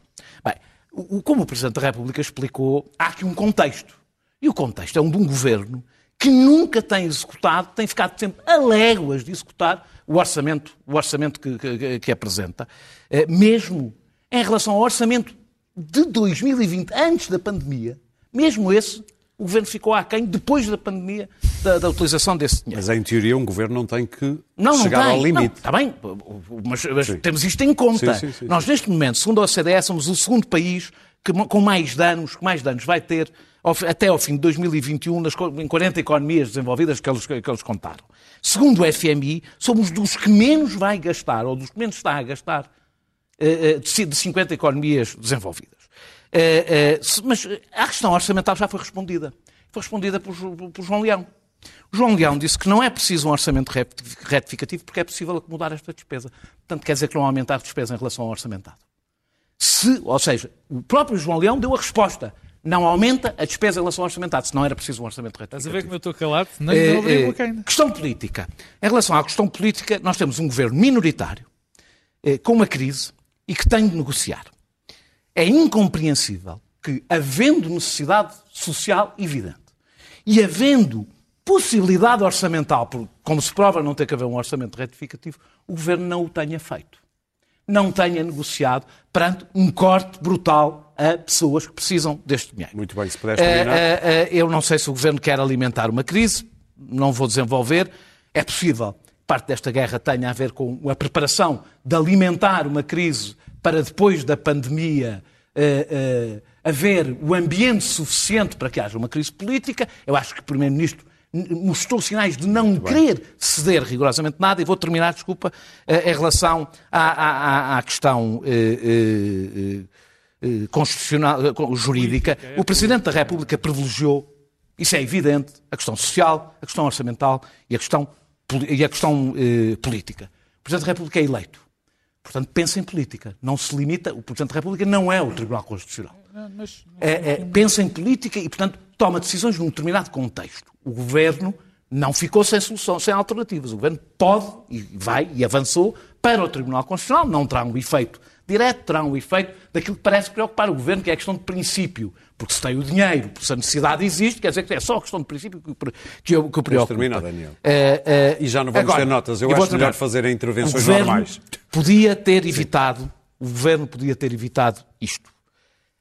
Como o Presidente da República explicou, há aqui um contexto. E o contexto é um de um governo que nunca tem executado, tem ficado sempre a léguas de executar o orçamento, o orçamento que, que- que apresenta, Eh, mesmo em relação ao orçamento de 2020, antes da pandemia, mesmo esse, o governo ficou aquém depois da pandemia da, da utilização desse dinheiro. Mas em teoria um governo não tem que Não, não chegar tem. ao limite. Não, está bem, mas, mas temos isto em conta. Sim, sim, sim, Nós, neste momento, segundo a OCDE, somos o segundo país que, com mais danos, que mais danos vai ter até ao fim de 2021 nas, em 40 economias desenvolvidas que eles, que eles contaram. Segundo o FMI, somos dos que menos vai gastar, ou dos que menos está a gastar, eh, eh, de 50 economias desenvolvidas. Eh, eh, Mas a questão orçamental já foi respondida. Foi respondida por, por João Leão. O João Leão disse que não é preciso um orçamento reti- retificativo porque é possível acomodar esta despesa. Portanto, quer dizer que não aumentar a despesa em relação ao orçamentado. Se, ou seja, o próprio João Leão deu a resposta. Não aumenta a despesa em relação ao orçamentado, se não era preciso um orçamento Estás a retificativo. ver como eu estou calado? Eh, não abri a eh, boca ainda. Questão política. Em relação à questão política, nós temos um governo minoritário, eh, com uma crise e que tem de negociar. É incompreensível que, havendo necessidade social evidente e havendo possibilidade orçamental, como se prova não ter que haver um orçamento retificativo, o governo não o tenha feito. Não tenha negociado perante um corte brutal a pessoas que precisam deste dinheiro. Muito bem, se puderes Eh, terminar. eh, eh, eu não sei se o governo quer alimentar uma crise, não vou desenvolver. É possível que parte desta guerra tenha a ver com a preparação de alimentar uma crise para depois da pandemia eh, eh, haver o ambiente suficiente para que haja uma crise política. Eu acho que o Primeiro-Ministro mostrou sinais de não querer ceder rigorosamente nada. E vou terminar, desculpa, eh, em relação à, à- à- questão eh, eh, eh, constitucional, jurídica. O Presidente da República privilegiou, isso é evidente, a questão social, a questão orçamental e a questão, e a questão eh, política. O Presidente da República é eleito. Portanto, pensa em política. Não se limita. O Presidente da República não é o Tribunal Constitucional. Mas, É, é, pensa em política e, portanto, toma decisões num determinado contexto. O governo não ficou sem solução, sem alternativas. O governo pode e vai e avançou para o Tribunal Constitucional. Não terá um efeito direto, terá um efeito daquilo que parece preocupar o governo, que é a questão de princípio. Porque se tem o dinheiro, porque se a necessidade existe, quer dizer que é só a questão de princípio que, que, o- que o preocupa. terminar, Daniel. É, é, E já não vamos agora, ter notas. Eu vou acho melhor fazer intervenções governo normais. Podia ter evitado, o governo podia ter evitado isto.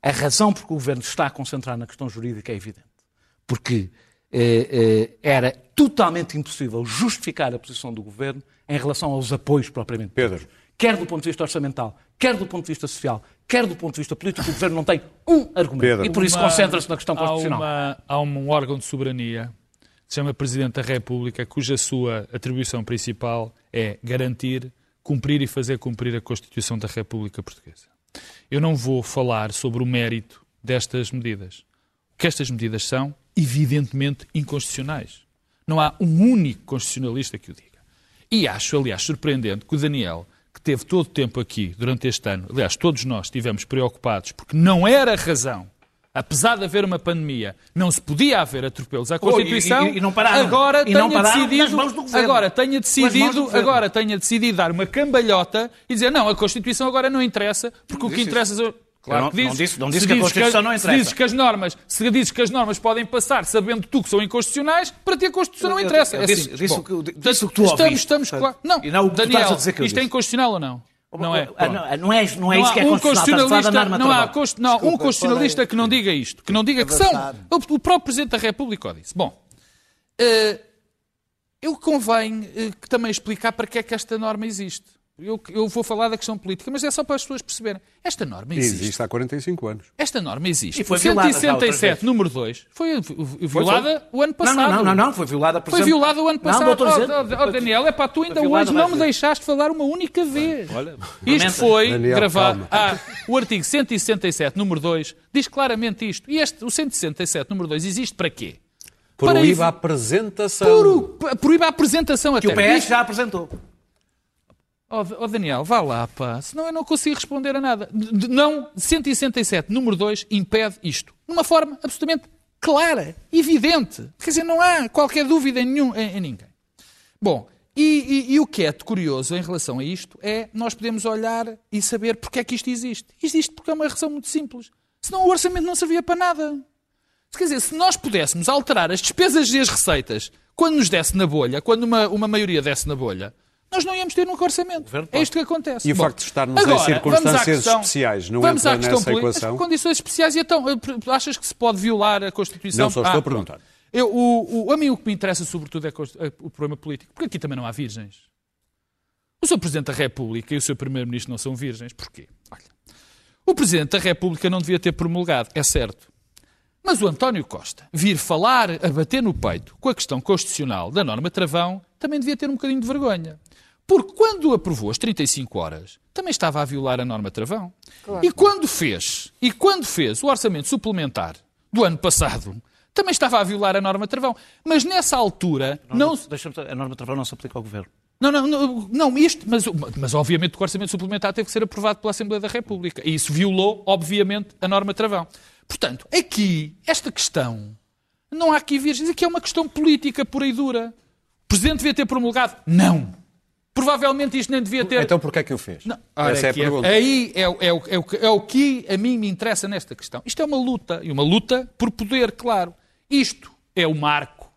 A razão por que o governo está a concentrar na questão jurídica é evidente. Porque eh, eh, era totalmente impossível justificar a posição do governo em relação aos apoios propriamente Pedro. ditos. Quer do ponto de vista orçamental, quer do ponto de vista social, quer do ponto de vista político, o governo não tem um argumento. Pedro. E por isso concentra-se na questão há constitucional. uma- Há um órgão de soberania que se chama Presidente da República, cuja sua atribuição principal é garantir, cumprir e fazer cumprir a Constituição da República Portuguesa. Eu não vou falar sobre o mérito destas medidas. O que estas medidas são, evidentemente, inconstitucionais. Não há um único constitucionalista que o diga. E acho, aliás, surpreendente que o Daniel, que teve todo o tempo aqui durante este ano, aliás, todos nós estivemos preocupados, porque não era razão, apesar de haver uma pandemia, não se podia haver atropelos à Constituição, e- e- e não pararam. agora E não tenha decidido, mãos do governo. agora tenha decidido, agora tenha decidido dar uma cambalhota e dizer não, a Constituição agora não interessa, porque o que interessa... Claro não- que não dizes. disse- não Se disse que a Constituição não Se interessa. dizes que as normas, se dizes que as normas podem passar sabendo tu que são inconstitucionais, para ti a Constituição não Eu- eu- interessa. eu É disse- simples. disse Bom, o que- disse o que tu estamos, ouviste, estamos claro. Não, e não o que tu Daniel, estás a dizer que eu isto é disse. inconstitucional ou não? Não é. Ah, Pronto. não, não é, não é Não isso que é um constitucional. Estás a falar da constitucionalista, norma não há, não, um Desculpa, constitucionalista qual é? que não diga isto, que não diga que são. O, o próprio Presidente da República o disse. Bom, eh, eu convém eh, que também explicar para que é que esta norma existe. Eu, eu vou falar da questão política, mas é só para as pessoas perceberem. Esta norma existe. Existe há 45 anos. Esta norma existe. E foi violada já outras 167, vezes. número 2, foi vi- vi- violada o ano passado. não, não, não, não, foi violada por Foi exemplo- violada o ano passado. Não, Oh, oh, oh, Daniel, é pá, tu ainda violada hoje não me deixaste falar uma única vez. Olha, Isto foi Daniel, gravado. Ah, o artigo 167, número 2, diz claramente isto. E este, o 167, número 2, existe para quê? Para Proíbe ev- a apresentação. Proíbe a apresentação Que até. o PS já apresentou. Oh, D- oh, Daniel, vá lá, pá. Senão eu não consigo responder a nada. Não, 167, número 2, impede isto. De uma forma absolutamente clara, evidente. Quer dizer, não há qualquer dúvida em, nenhum, em, em ninguém. Bom, e, e- e o que é curioso em relação a isto é nós podemos olhar e saber porque é que isto existe. Existe porque é uma razão muito simples. Senão o orçamento não servia para nada. Quer dizer, se nós pudéssemos alterar as despesas e as receitas quando nos desse na bolha, quando uma, uma maioria desse na bolha, nós não íamos ter nunca orçamento. É isto que acontece. E o Bom, facto de estarmos em agora, circunstâncias vamos à questão- especiais não vamos entra à questão nessa política. equação? Condições especiais, e então, achas que se pode violar a Constituição? Não, só estou a pronto. perguntar. Eu, o, o- a mim o que me interessa sobretudo é a é o problema político, porque aqui também não há virgens. O Sr. Presidente da República e o Sr. Primeiro-Ministro não são virgens. Porquê? Olha, o Presidente da República não devia ter promulgado, é certo. Mas o António Costa vir falar, a bater no peito com a questão constitucional da norma travão, também devia ter um bocadinho de vergonha. Porque quando aprovou as 35 horas, também estava a violar a norma travão. E quando fez, e quando fez o orçamento suplementar do ano passado, também estava a violar a norma travão. Mas nessa altura, não, Deixa-me a norma de travão não se aplica ao governo. não, não, não, não, isto, mas, mas obviamente o orçamento suplementar teve que ser aprovado pela Assembleia da República. E isso violou, obviamente, a norma travão. Portanto, aqui, esta questão, não há aqui virgens, aqui é uma questão política pura e dura. O Presidente devia ter promulgado? Não. Provavelmente isto nem devia ter. Então porquê é que o fez? Não, ora, Essa é a aqui pergunta. Aí é, o- é o- é o é o que a mim me interessa nesta questão. Isto é uma luta, e uma luta por poder, claro. Isto é o marco.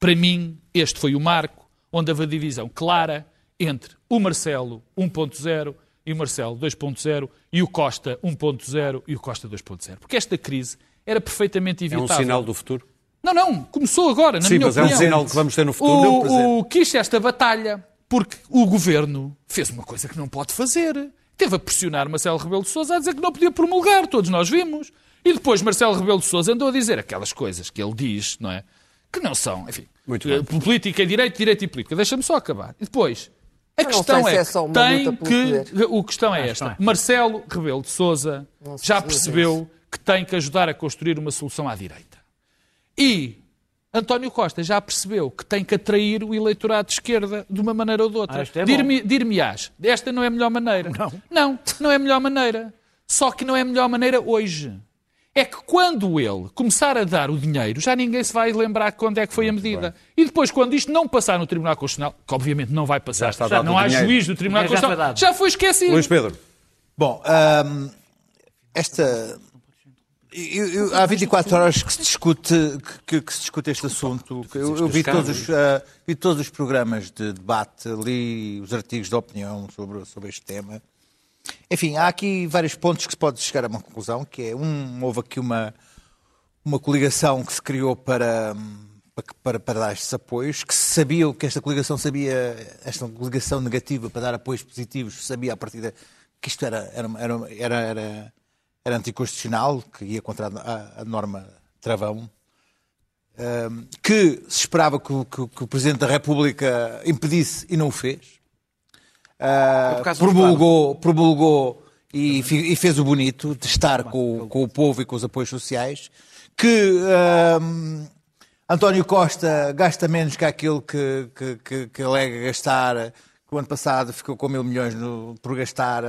Para mim, este foi o marco onde houve a divisão clara entre o Marcelo 1.0 e o Marcelo 2.0 e o Costa 1.0 e o Costa 2.0. Porque esta crise era perfeitamente É um evitável. sinal do futuro? Não, não, começou agora, na Sim, minha mas é um opinião. sinal que vamos ter no futuro, não O, presente. o, quis esta batalha porque o governo fez uma coisa que não pode fazer. Teve a pressionar Marcelo Rebelo de Sousa a dizer que não podia promulgar, todos nós vimos. E depois Marcelo Rebelo de Sousa andou a dizer aquelas coisas que ele diz, não é? Que não são, enfim, Muito eh, bem. política e direito, direito e política. Deixa-me só acabar. E depois, a Eu questão é, é tem que... poder. O questão é esta. não é. Marcelo Rebelo de se já precisa percebeu que tem que ajudar a construir uma solução à direita. E António Costa já percebeu que tem que atrair o eleitorado de esquerda de uma maneira ou de outra. Ah, é Dir-me-ás, esta não é a melhor maneira. Não. não, não é a melhor maneira. Só que não é a melhor maneira hoje. É que quando ele começar a dar o dinheiro, já ninguém se vai lembrar quando é que foi a medida. E depois, quando isto não passar no Tribunal Constitucional, que obviamente não vai passar, Já está dado não há dinheiro. juiz do Tribunal Já foi Constitucional, já foi esquecido. Luís Pedro, Bom, ahm, esta. Eu- eu- há 24 horas que se discute, que, que se discute este assunto. Eu, eu vi, todos os, ah, vi todos os programas de debate, li os artigos de opinião sobre, sobre este tema. Enfim, há aqui vários pontos que se pode chegar a uma conclusão, que é, um, houve aqui uma, uma coligação que se criou para, para, para dar estes apoios, que se sabia que esta coligação sabia, esta coligação negativa para dar apoios positivos, sabia a partir que isto era, era, era, era, era, anticonstitucional, que ia contra a, a norma travão, ehm, que se esperava que, o- que- que o Presidente da República impedisse e não o fez. Do promulgou, promulgou e, e fez o bonito de estar com, o- com o povo e com os apoios sociais, que ahm, António Costa gasta menos que aquilo que, que, que, que alega gastar, que o ano passado ficou com mil milhões no- por gastar,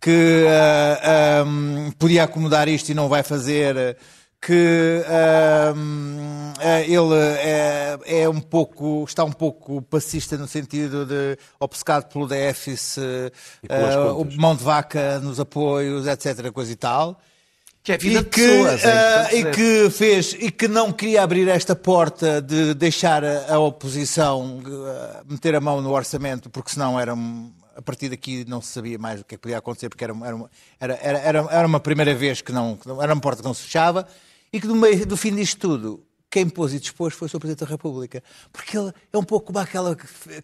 que ah, ahm, podia acomodar isto e não vai fazer, que eh, ele é, é um pouco, está um pouco passista no sentido de obcecado pelo déficit, contas. mão de vaca nos apoios, etc., coisa e tal. Que é vida E de que, pessoas. é importante e que fez e que não queria abrir esta porta de deixar a, a oposição ah, meter a mão no orçamento, porque senão era um- a partir daqui não se sabia mais o que é que podia acontecer, porque era, uma- era, uma- era, era, era, uma primeira vez que não, era uma porta que não se fechava, e que no meio do fim disto tudo, quem pôs e dispôs foi o Sr. Presidente da República. Porque ele é um pouco como aquela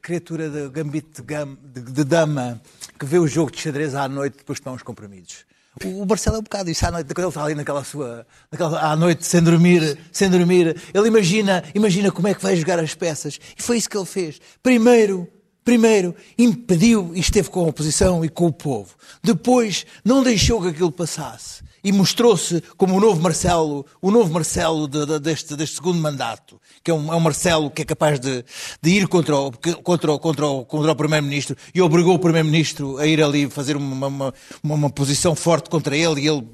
criatura de gambito de, de- de dama que vê o jogo de xadrez à noite depois de tomar uns comprimidos. O Marcelo é um bocado isso à noite, quando ele está ali naquela sua. Naquela, à noite, sem dormir, sem dormir. Ele imagina, imagina como é que vai jogar as peças. E foi isso que ele fez. Primeiro, primeiro, impediu e esteve com a oposição e com o povo. Depois, não deixou que aquilo passasse. E mostrou-se como o novo Marcelo, o novo Marcelo de- de- deste, deste segundo mandato, que é um, é um Marcelo que é capaz de, de ir contra o, contra o, contra o, contra o Primeiro-Ministro e obrigou o Primeiro-Ministro a ir ali fazer uma, uma, uma, posição forte contra ele e ele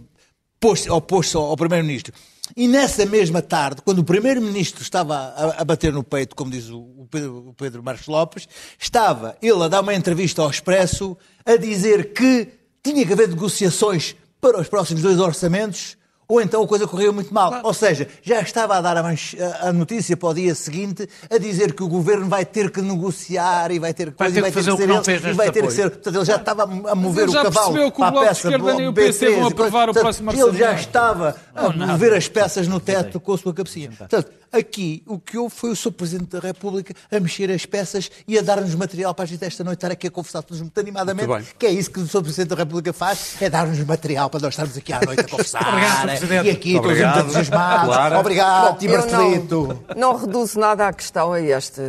pôs- opôs-se ao, ao Primeiro-Ministro. E nessa mesma tarde, quando o Primeiro-Ministro estava a, a bater no peito, como diz o, o Pedro, o Pedro Marcos Lopes, estava ele a dar uma entrevista ao Expresso a dizer que tinha que haver negociações para os próximos dois orçamentos, ou então a coisa correu muito mal. Ou seja, já estava a dar a, manch- a- notícia para o dia seguinte a dizer que o governo vai ter que negociar e vai ter, Vai coisa, ter e que fazer o que ser não ele, fez e neste vai ter que apoio. ser. Portanto, ele já estava a mover o cavalo percebeu que o para a Bloco de peça Esquerda nem o B13 PC vão e aprovar o portanto, próximo Ele já estava a mover as peças no teto com a sua cabecinha. Portanto, aqui o que houve foi o Sr. Presidente da República a mexer as peças e a dar-nos material para a gente esta noite estar aqui a conversar todos muito animadamente. Muito. Que é isso que o Sr. Presidente da República faz, é dar-nos material para nós estarmos aqui à noite a conversar. (laughs) Obrigado, Sr. Presidente. E aqui todos Obrigado. muito entusiasmados. Claro. Obrigado, Tim eu Barcelito. não, não reduzo nada à questão a este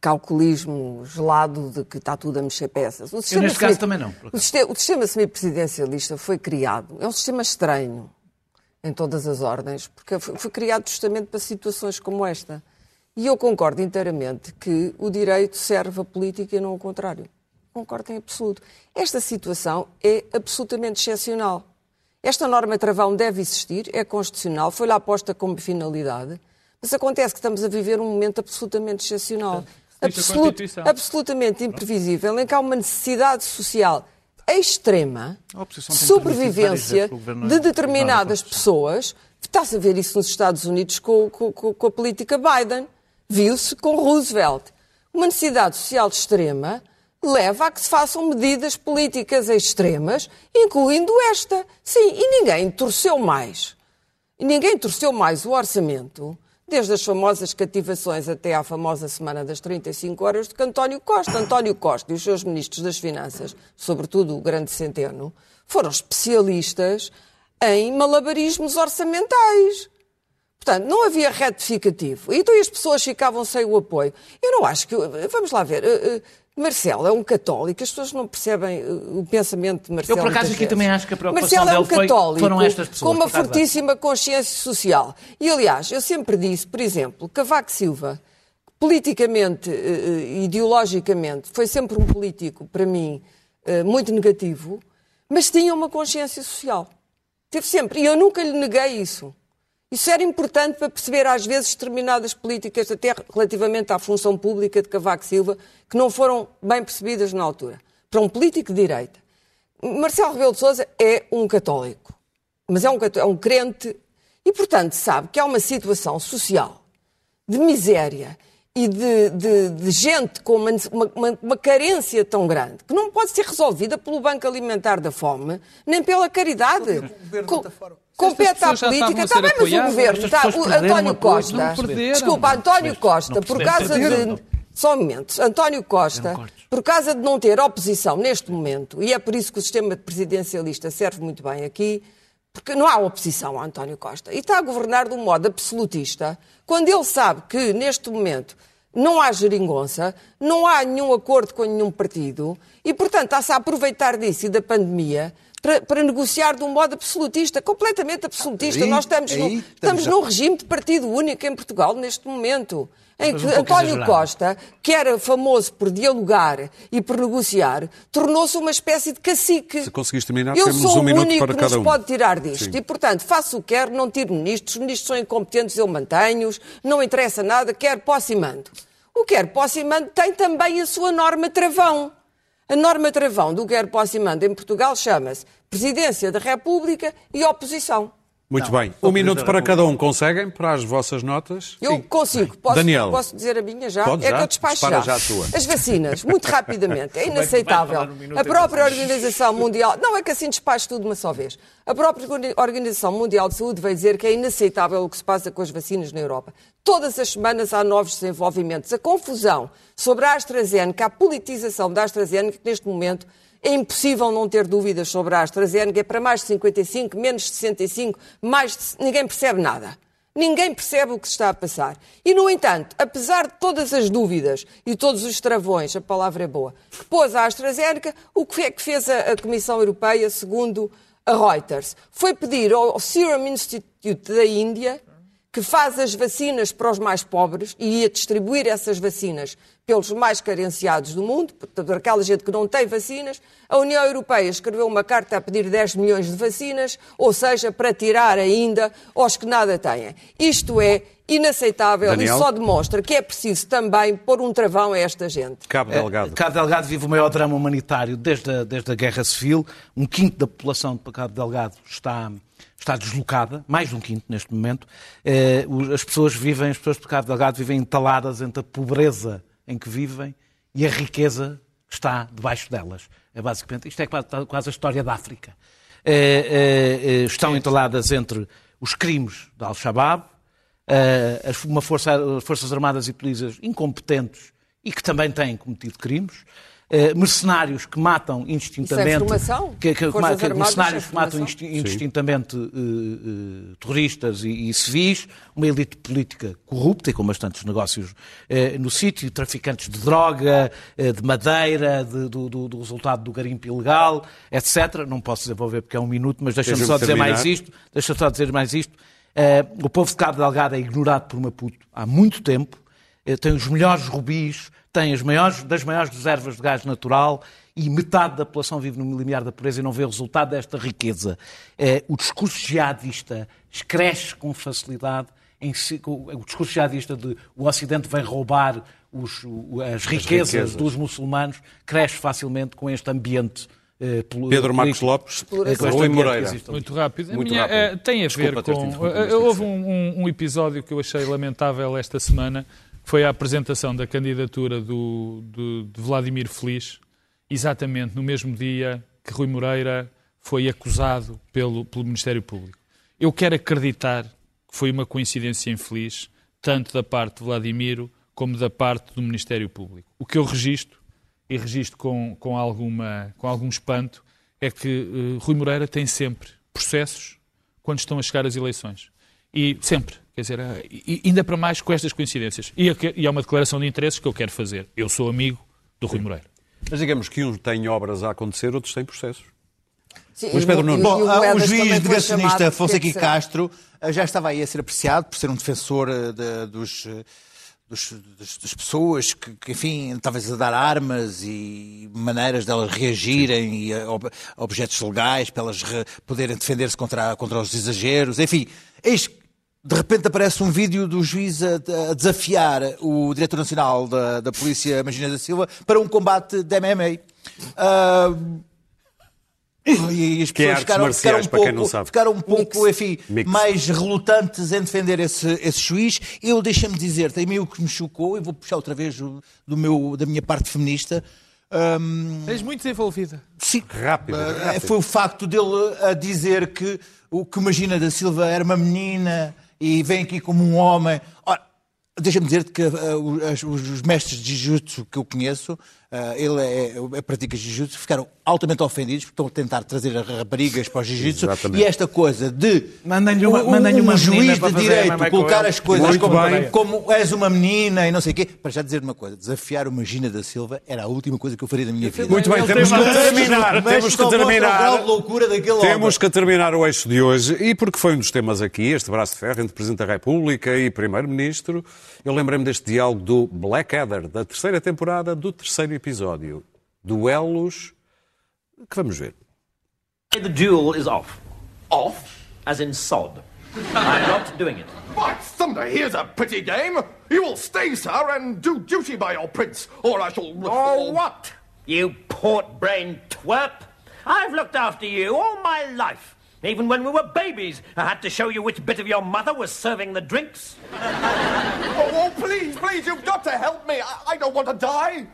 calculismo gelado de que está tudo a mexer peças. O sistema neste caso, também não. O sistema, o sistema semipresidencialista foi criado, é um sistema estranho em todas as ordens, porque foi, criado justamente para situações como esta. E eu concordo inteiramente que o direito serve a política e não o contrário. Concordo em absoluto. Esta situação é absolutamente excepcional. Esta norma travão deve existir, é constitucional, foi lá posta como finalidade, mas acontece que estamos a viver um momento absolutamente excepcional. Absolut- absolutamente imprevisível, em que há uma necessidade social extrema, várias sobrevivência governo de não- determinadas não, pessoas. Está-se a ver isso nos Estados Unidos com, com- com- com a política Biden. Viu-se com Roosevelt. Uma necessidade social extrema leva a que se façam medidas políticas extremas, incluindo esta. Sim, e ninguém torceu mais. E ninguém torceu mais o orçamento, desde as famosas cativações até à famosa Semana das 35 Horas, que António Costa. António Costa e os seus ministros das Finanças, sobretudo o Grande Centeno, foram especialistas em malabarismos orçamentais. Portanto, não havia retificativo. E então as pessoas ficavam sem o apoio. Eu não acho que. Vamos lá ver. Marcelo é um católico, as pessoas não percebem eh, o pensamento de Marcelo. Eu, por acaso, aqui vezes. também acho que a preocupação Marcelo é um católico foram estas pessoas, com uma fortíssima consciência social. E, aliás, eu sempre disse, por exemplo, Cavaco Silva, politicamente, eh, eh, ideologicamente, foi sempre um político, para mim, muito negativo, mas tinha uma consciência social. Teve sempre. E eu nunca lhe neguei isso. Isso era importante para perceber, às vezes, determinadas políticas, até relativamente à função pública de Cavaco Silva, que não foram bem percebidas na altura. Para um político de direita. Marcelo Rebelo de Sousa é um católico, mas é um, é um crente e, portanto, sabe que há uma situação social de miséria e de, de- de gente com uma, uma- uma- carência tão grande que não pode ser resolvida pelo Banco Alimentar da Fome, nem pela caridade. Co- Compete à política, está bem, mas o governo, está, o António Costa, desculpa, António Costa, por causa de Só um momento. António Costa, por causa de não ter oposição neste momento, e é por isso que o sistema presidencialista serve muito bem aqui, porque não há oposição a António Costa. E está a governar de um modo absolutista, quando ele sabe que, neste momento, não há geringonça, não há nenhum acordo com nenhum partido, e, portanto, está-se a aproveitar disso e da pandemia para, para negociar de um modo absolutista, completamente absolutista. Aí- Nós estamos, aí no- estamos estamos já- num regime de partido único em Portugal neste momento. Em que um António exagerado. Costa, que era famoso por dialogar e por negociar, tornou-se uma espécie de cacique. Se conseguires terminar, Eu temos sou um o minuto único para que cada nos um. pode tirar disto. Sim. E, portanto, faço o que quero, não tiro ministros. Os ministros são incompetentes, eu mantenho-os. Não interessa nada, quer posso e mando. O quer posso e mando tem também a sua norma travão. A norma travão do quer e mando em Portugal chama-se Presidência da República e Oposição. Muito bem. Um minuto para cada um. Conseguem para as vossas notas? Eu consigo. Posso, Daniel. posso dizer a minha já? Pode é já. que eu despacho já. já a tua. As vacinas, muito rapidamente. É (laughs) vai inaceitável. A própria Organização Mundial... Não é que assim despacho tudo de uma só vez. A própria Organização Mundial de Saúde veio dizer que é inaceitável o que se passa com as vacinas na Europa. Todas as semanas há novos desenvolvimentos. A confusão sobre a AstraZeneca, a politização da AstraZeneca, que neste momento é impossível não ter dúvidas sobre a AstraZeneca. É para mais de 55, menos de 65, mais de... ninguém percebe nada. Ninguém percebe o que se está a passar. E, no entanto, apesar de todas as dúvidas e todos os travões, a palavra é boa, que pôs a AstraZeneca, o que é que fez a, Comissão Europeia, segundo a Reuters? Foi pedir ao Serum Institute da Índia, que faz as vacinas para os mais pobres e ia distribuir essas vacinas pelos mais carenciados do mundo, portanto, aquela gente que não tem vacinas, a União Europeia escreveu uma carta a pedir 10 milhões de vacinas, ou seja, para tirar ainda aos que nada têm. Isto é inaceitável Daniel? e só demonstra que é preciso também pôr um travão a esta gente. Cabo Delgado. Cabo Delgado vive o maior drama humanitário desde a, desde a Guerra Civil. Um quinto da população de Cabo Delgado está, está deslocada, mais de um quinto neste momento. Eh, as pessoas vivem, as pessoas de Cabo Delgado vivem entaladas entre a pobreza em que vivem e a riqueza que está debaixo delas. É basicamente, isto é quase, a história da África. Eh, eh, estão entaladas entre os crimes da Al-Shabaab, uma força, forças armadas e polícias incompetentes e que também têm cometido crimes, eh, mercenários que matam indistintamente, é formação? que, que- que- armadas mercenários sem que matam indistintamente eh, eh, terroristas e, e civis, uma elite política corrupta e com bastantes negócios no sítio, traficantes de droga, de madeira, de- do, do- do resultado do garimpo ilegal, etc. Não posso desenvolver porque é um minuto, mas deixa-me só dizer mais isto. Deixa só dizer mais isto. O povo de Cabo Delgado é ignorado por Maputo há muito tempo. Eh, tem os melhores rubis, tem as maiores, das maiores reservas de gás natural e metade da população vive no limiar da pobreza e não vê o resultado desta riqueza. Eh, o discurso jihadista cresce com facilidade. Em si- o o discurso jihadista de o Ocidente vem roubar os- as, riquezas riquezas. dos muçulmanos cresce facilmente com este ambiente eh, Pedro Marcos. Lopes, Eh, Rui Moreira. Muito rápido. Muito minha, rápido. eh, tem a Desculpa ver com. eh, houve um, um- um episódio que eu achei lamentável esta semana, foi a apresentação da candidatura do, do- de Vladimir Feliz, exatamente no mesmo dia que Rui Moreira foi acusado pelo, pelo Ministério Público. Eu quero acreditar que foi uma coincidência infeliz, tanto da parte de Vladimiro como da parte do Ministério Público. O que eu registro, e registro com, com, alguma, com algum espanto, é que eh, Rui Moreira tem sempre processos quando estão a chegar as eleições. E sempre. Quer dizer, eh, ainda para mais com estas coincidências. E, e é uma declaração de interesses que eu quero fazer. Eu sou amigo do Rui Moreira. Mas digamos que uns têm obras a acontecer, outros têm processos. Sim, Luís Pedro o- Nunes. e Bom, o Moedas juiz negacionista Fonseca o? Castro ah, já estava aí a ser apreciado por ser um defensor ah, de- dos, ah, dos- das, pessoas que, que, enfim, talvez a dar armas e maneiras delas reagirem e a, ob- a objetos legais para elas re- poderem defender-se contra, contra os exageros. Enfim, eis que de repente aparece um vídeo do juiz a, a desafiar o diretor nacional da, da Polícia, Magina da Silva, para um combate de MMA. Ah, e as Que é pessoas artes ficaram, ficaram um para quem pouco, não sabe. ficaram um pouco enfim, Mix. mais relutantes em defender esse, esse juiz. Eu, deixa-me dizer, tem meio que me chocou, e vou puxar outra vez do meu, da minha parte feminista. Hum, És muito desenvolvida. sim, Rápido, ah, rápido. foi o facto dele a dizer que o que Magina da Silva era uma menina e vem aqui como um homem. Ora, Deixa-me dizer-te que ah, os, os- mestres de Jiu-Jitsu que eu conheço, ele é, é, pratica Jiu-Jitsu, ficaram altamente ofendidos porque estão a tentar trazer as raparigas para o Jiu-Jitsu e esta coisa de Mandem-lhe uma- um- uma um juiz de direito colocar as coisas como, como és uma menina e não sei o quê. Para já dizer uma coisa, desafiar uma Gina da Silva era a última coisa que eu faria da minha vida. Muito bem, temos que terminar. Temos que terminar. Temos que terminar o eixo de hoje e porque foi um dos temas aqui, este braço de ferro entre Presidente da República e Primeiro-Ministro, eu lembrei-me deste diálogo do Blackadder, da terceira temporada, do terceiro episódio. Duelos que vamos ver. The duel is off. Off? As in sod. I'm not doing it. By thunder, here's a pretty game. You will stay, sir, and do duty by your prince, or I shall. Or what? You port-brained twerp. I've looked after you all my life. Even when we were babies, I had to show you which bit of your mother was serving the drinks. Oh, oh, please, please, you've got to help me. I, I don't want to die.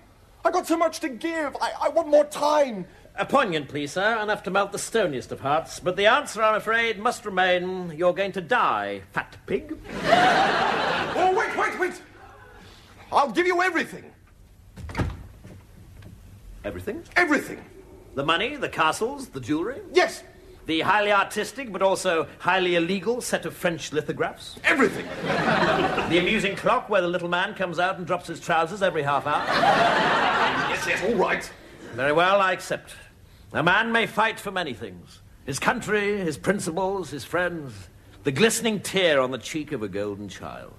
I got so much to give. I, I want more time. A poignant plea, sir, enough to melt the stoniest of hearts. But the answer, I'm afraid, must remain you're going to die, fat pig. (laughs) Oh, wait, wait, wait. I'll give you everything. Everything? Everything. The money, the castles, the jewellery? Yes, The highly artistic but also highly illegal set of French lithographs? everything. (laughs) The amusing clock where the little man comes out and drops his trousers every half hour? (laughs) Yes, yes, all right. Very well, I accept. A man may fight for many things his country, his principles, his friends, the glistening tear on the cheek of a golden child.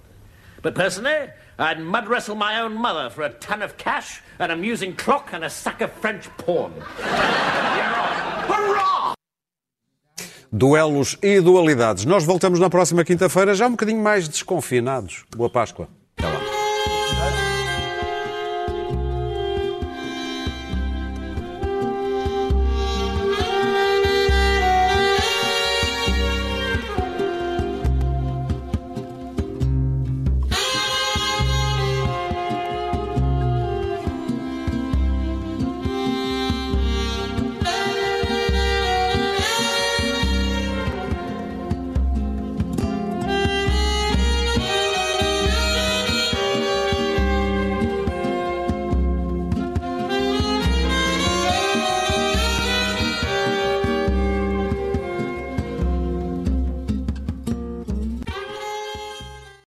But personally, I'd mud wrestle my own mother for a ton of cash, an amusing clock, and a sack of French porn. Hurrah! Duelos e dualidades. Nós voltamos na próxima quinta-feira, já um bocadinho mais desconfinados. Boa Páscoa.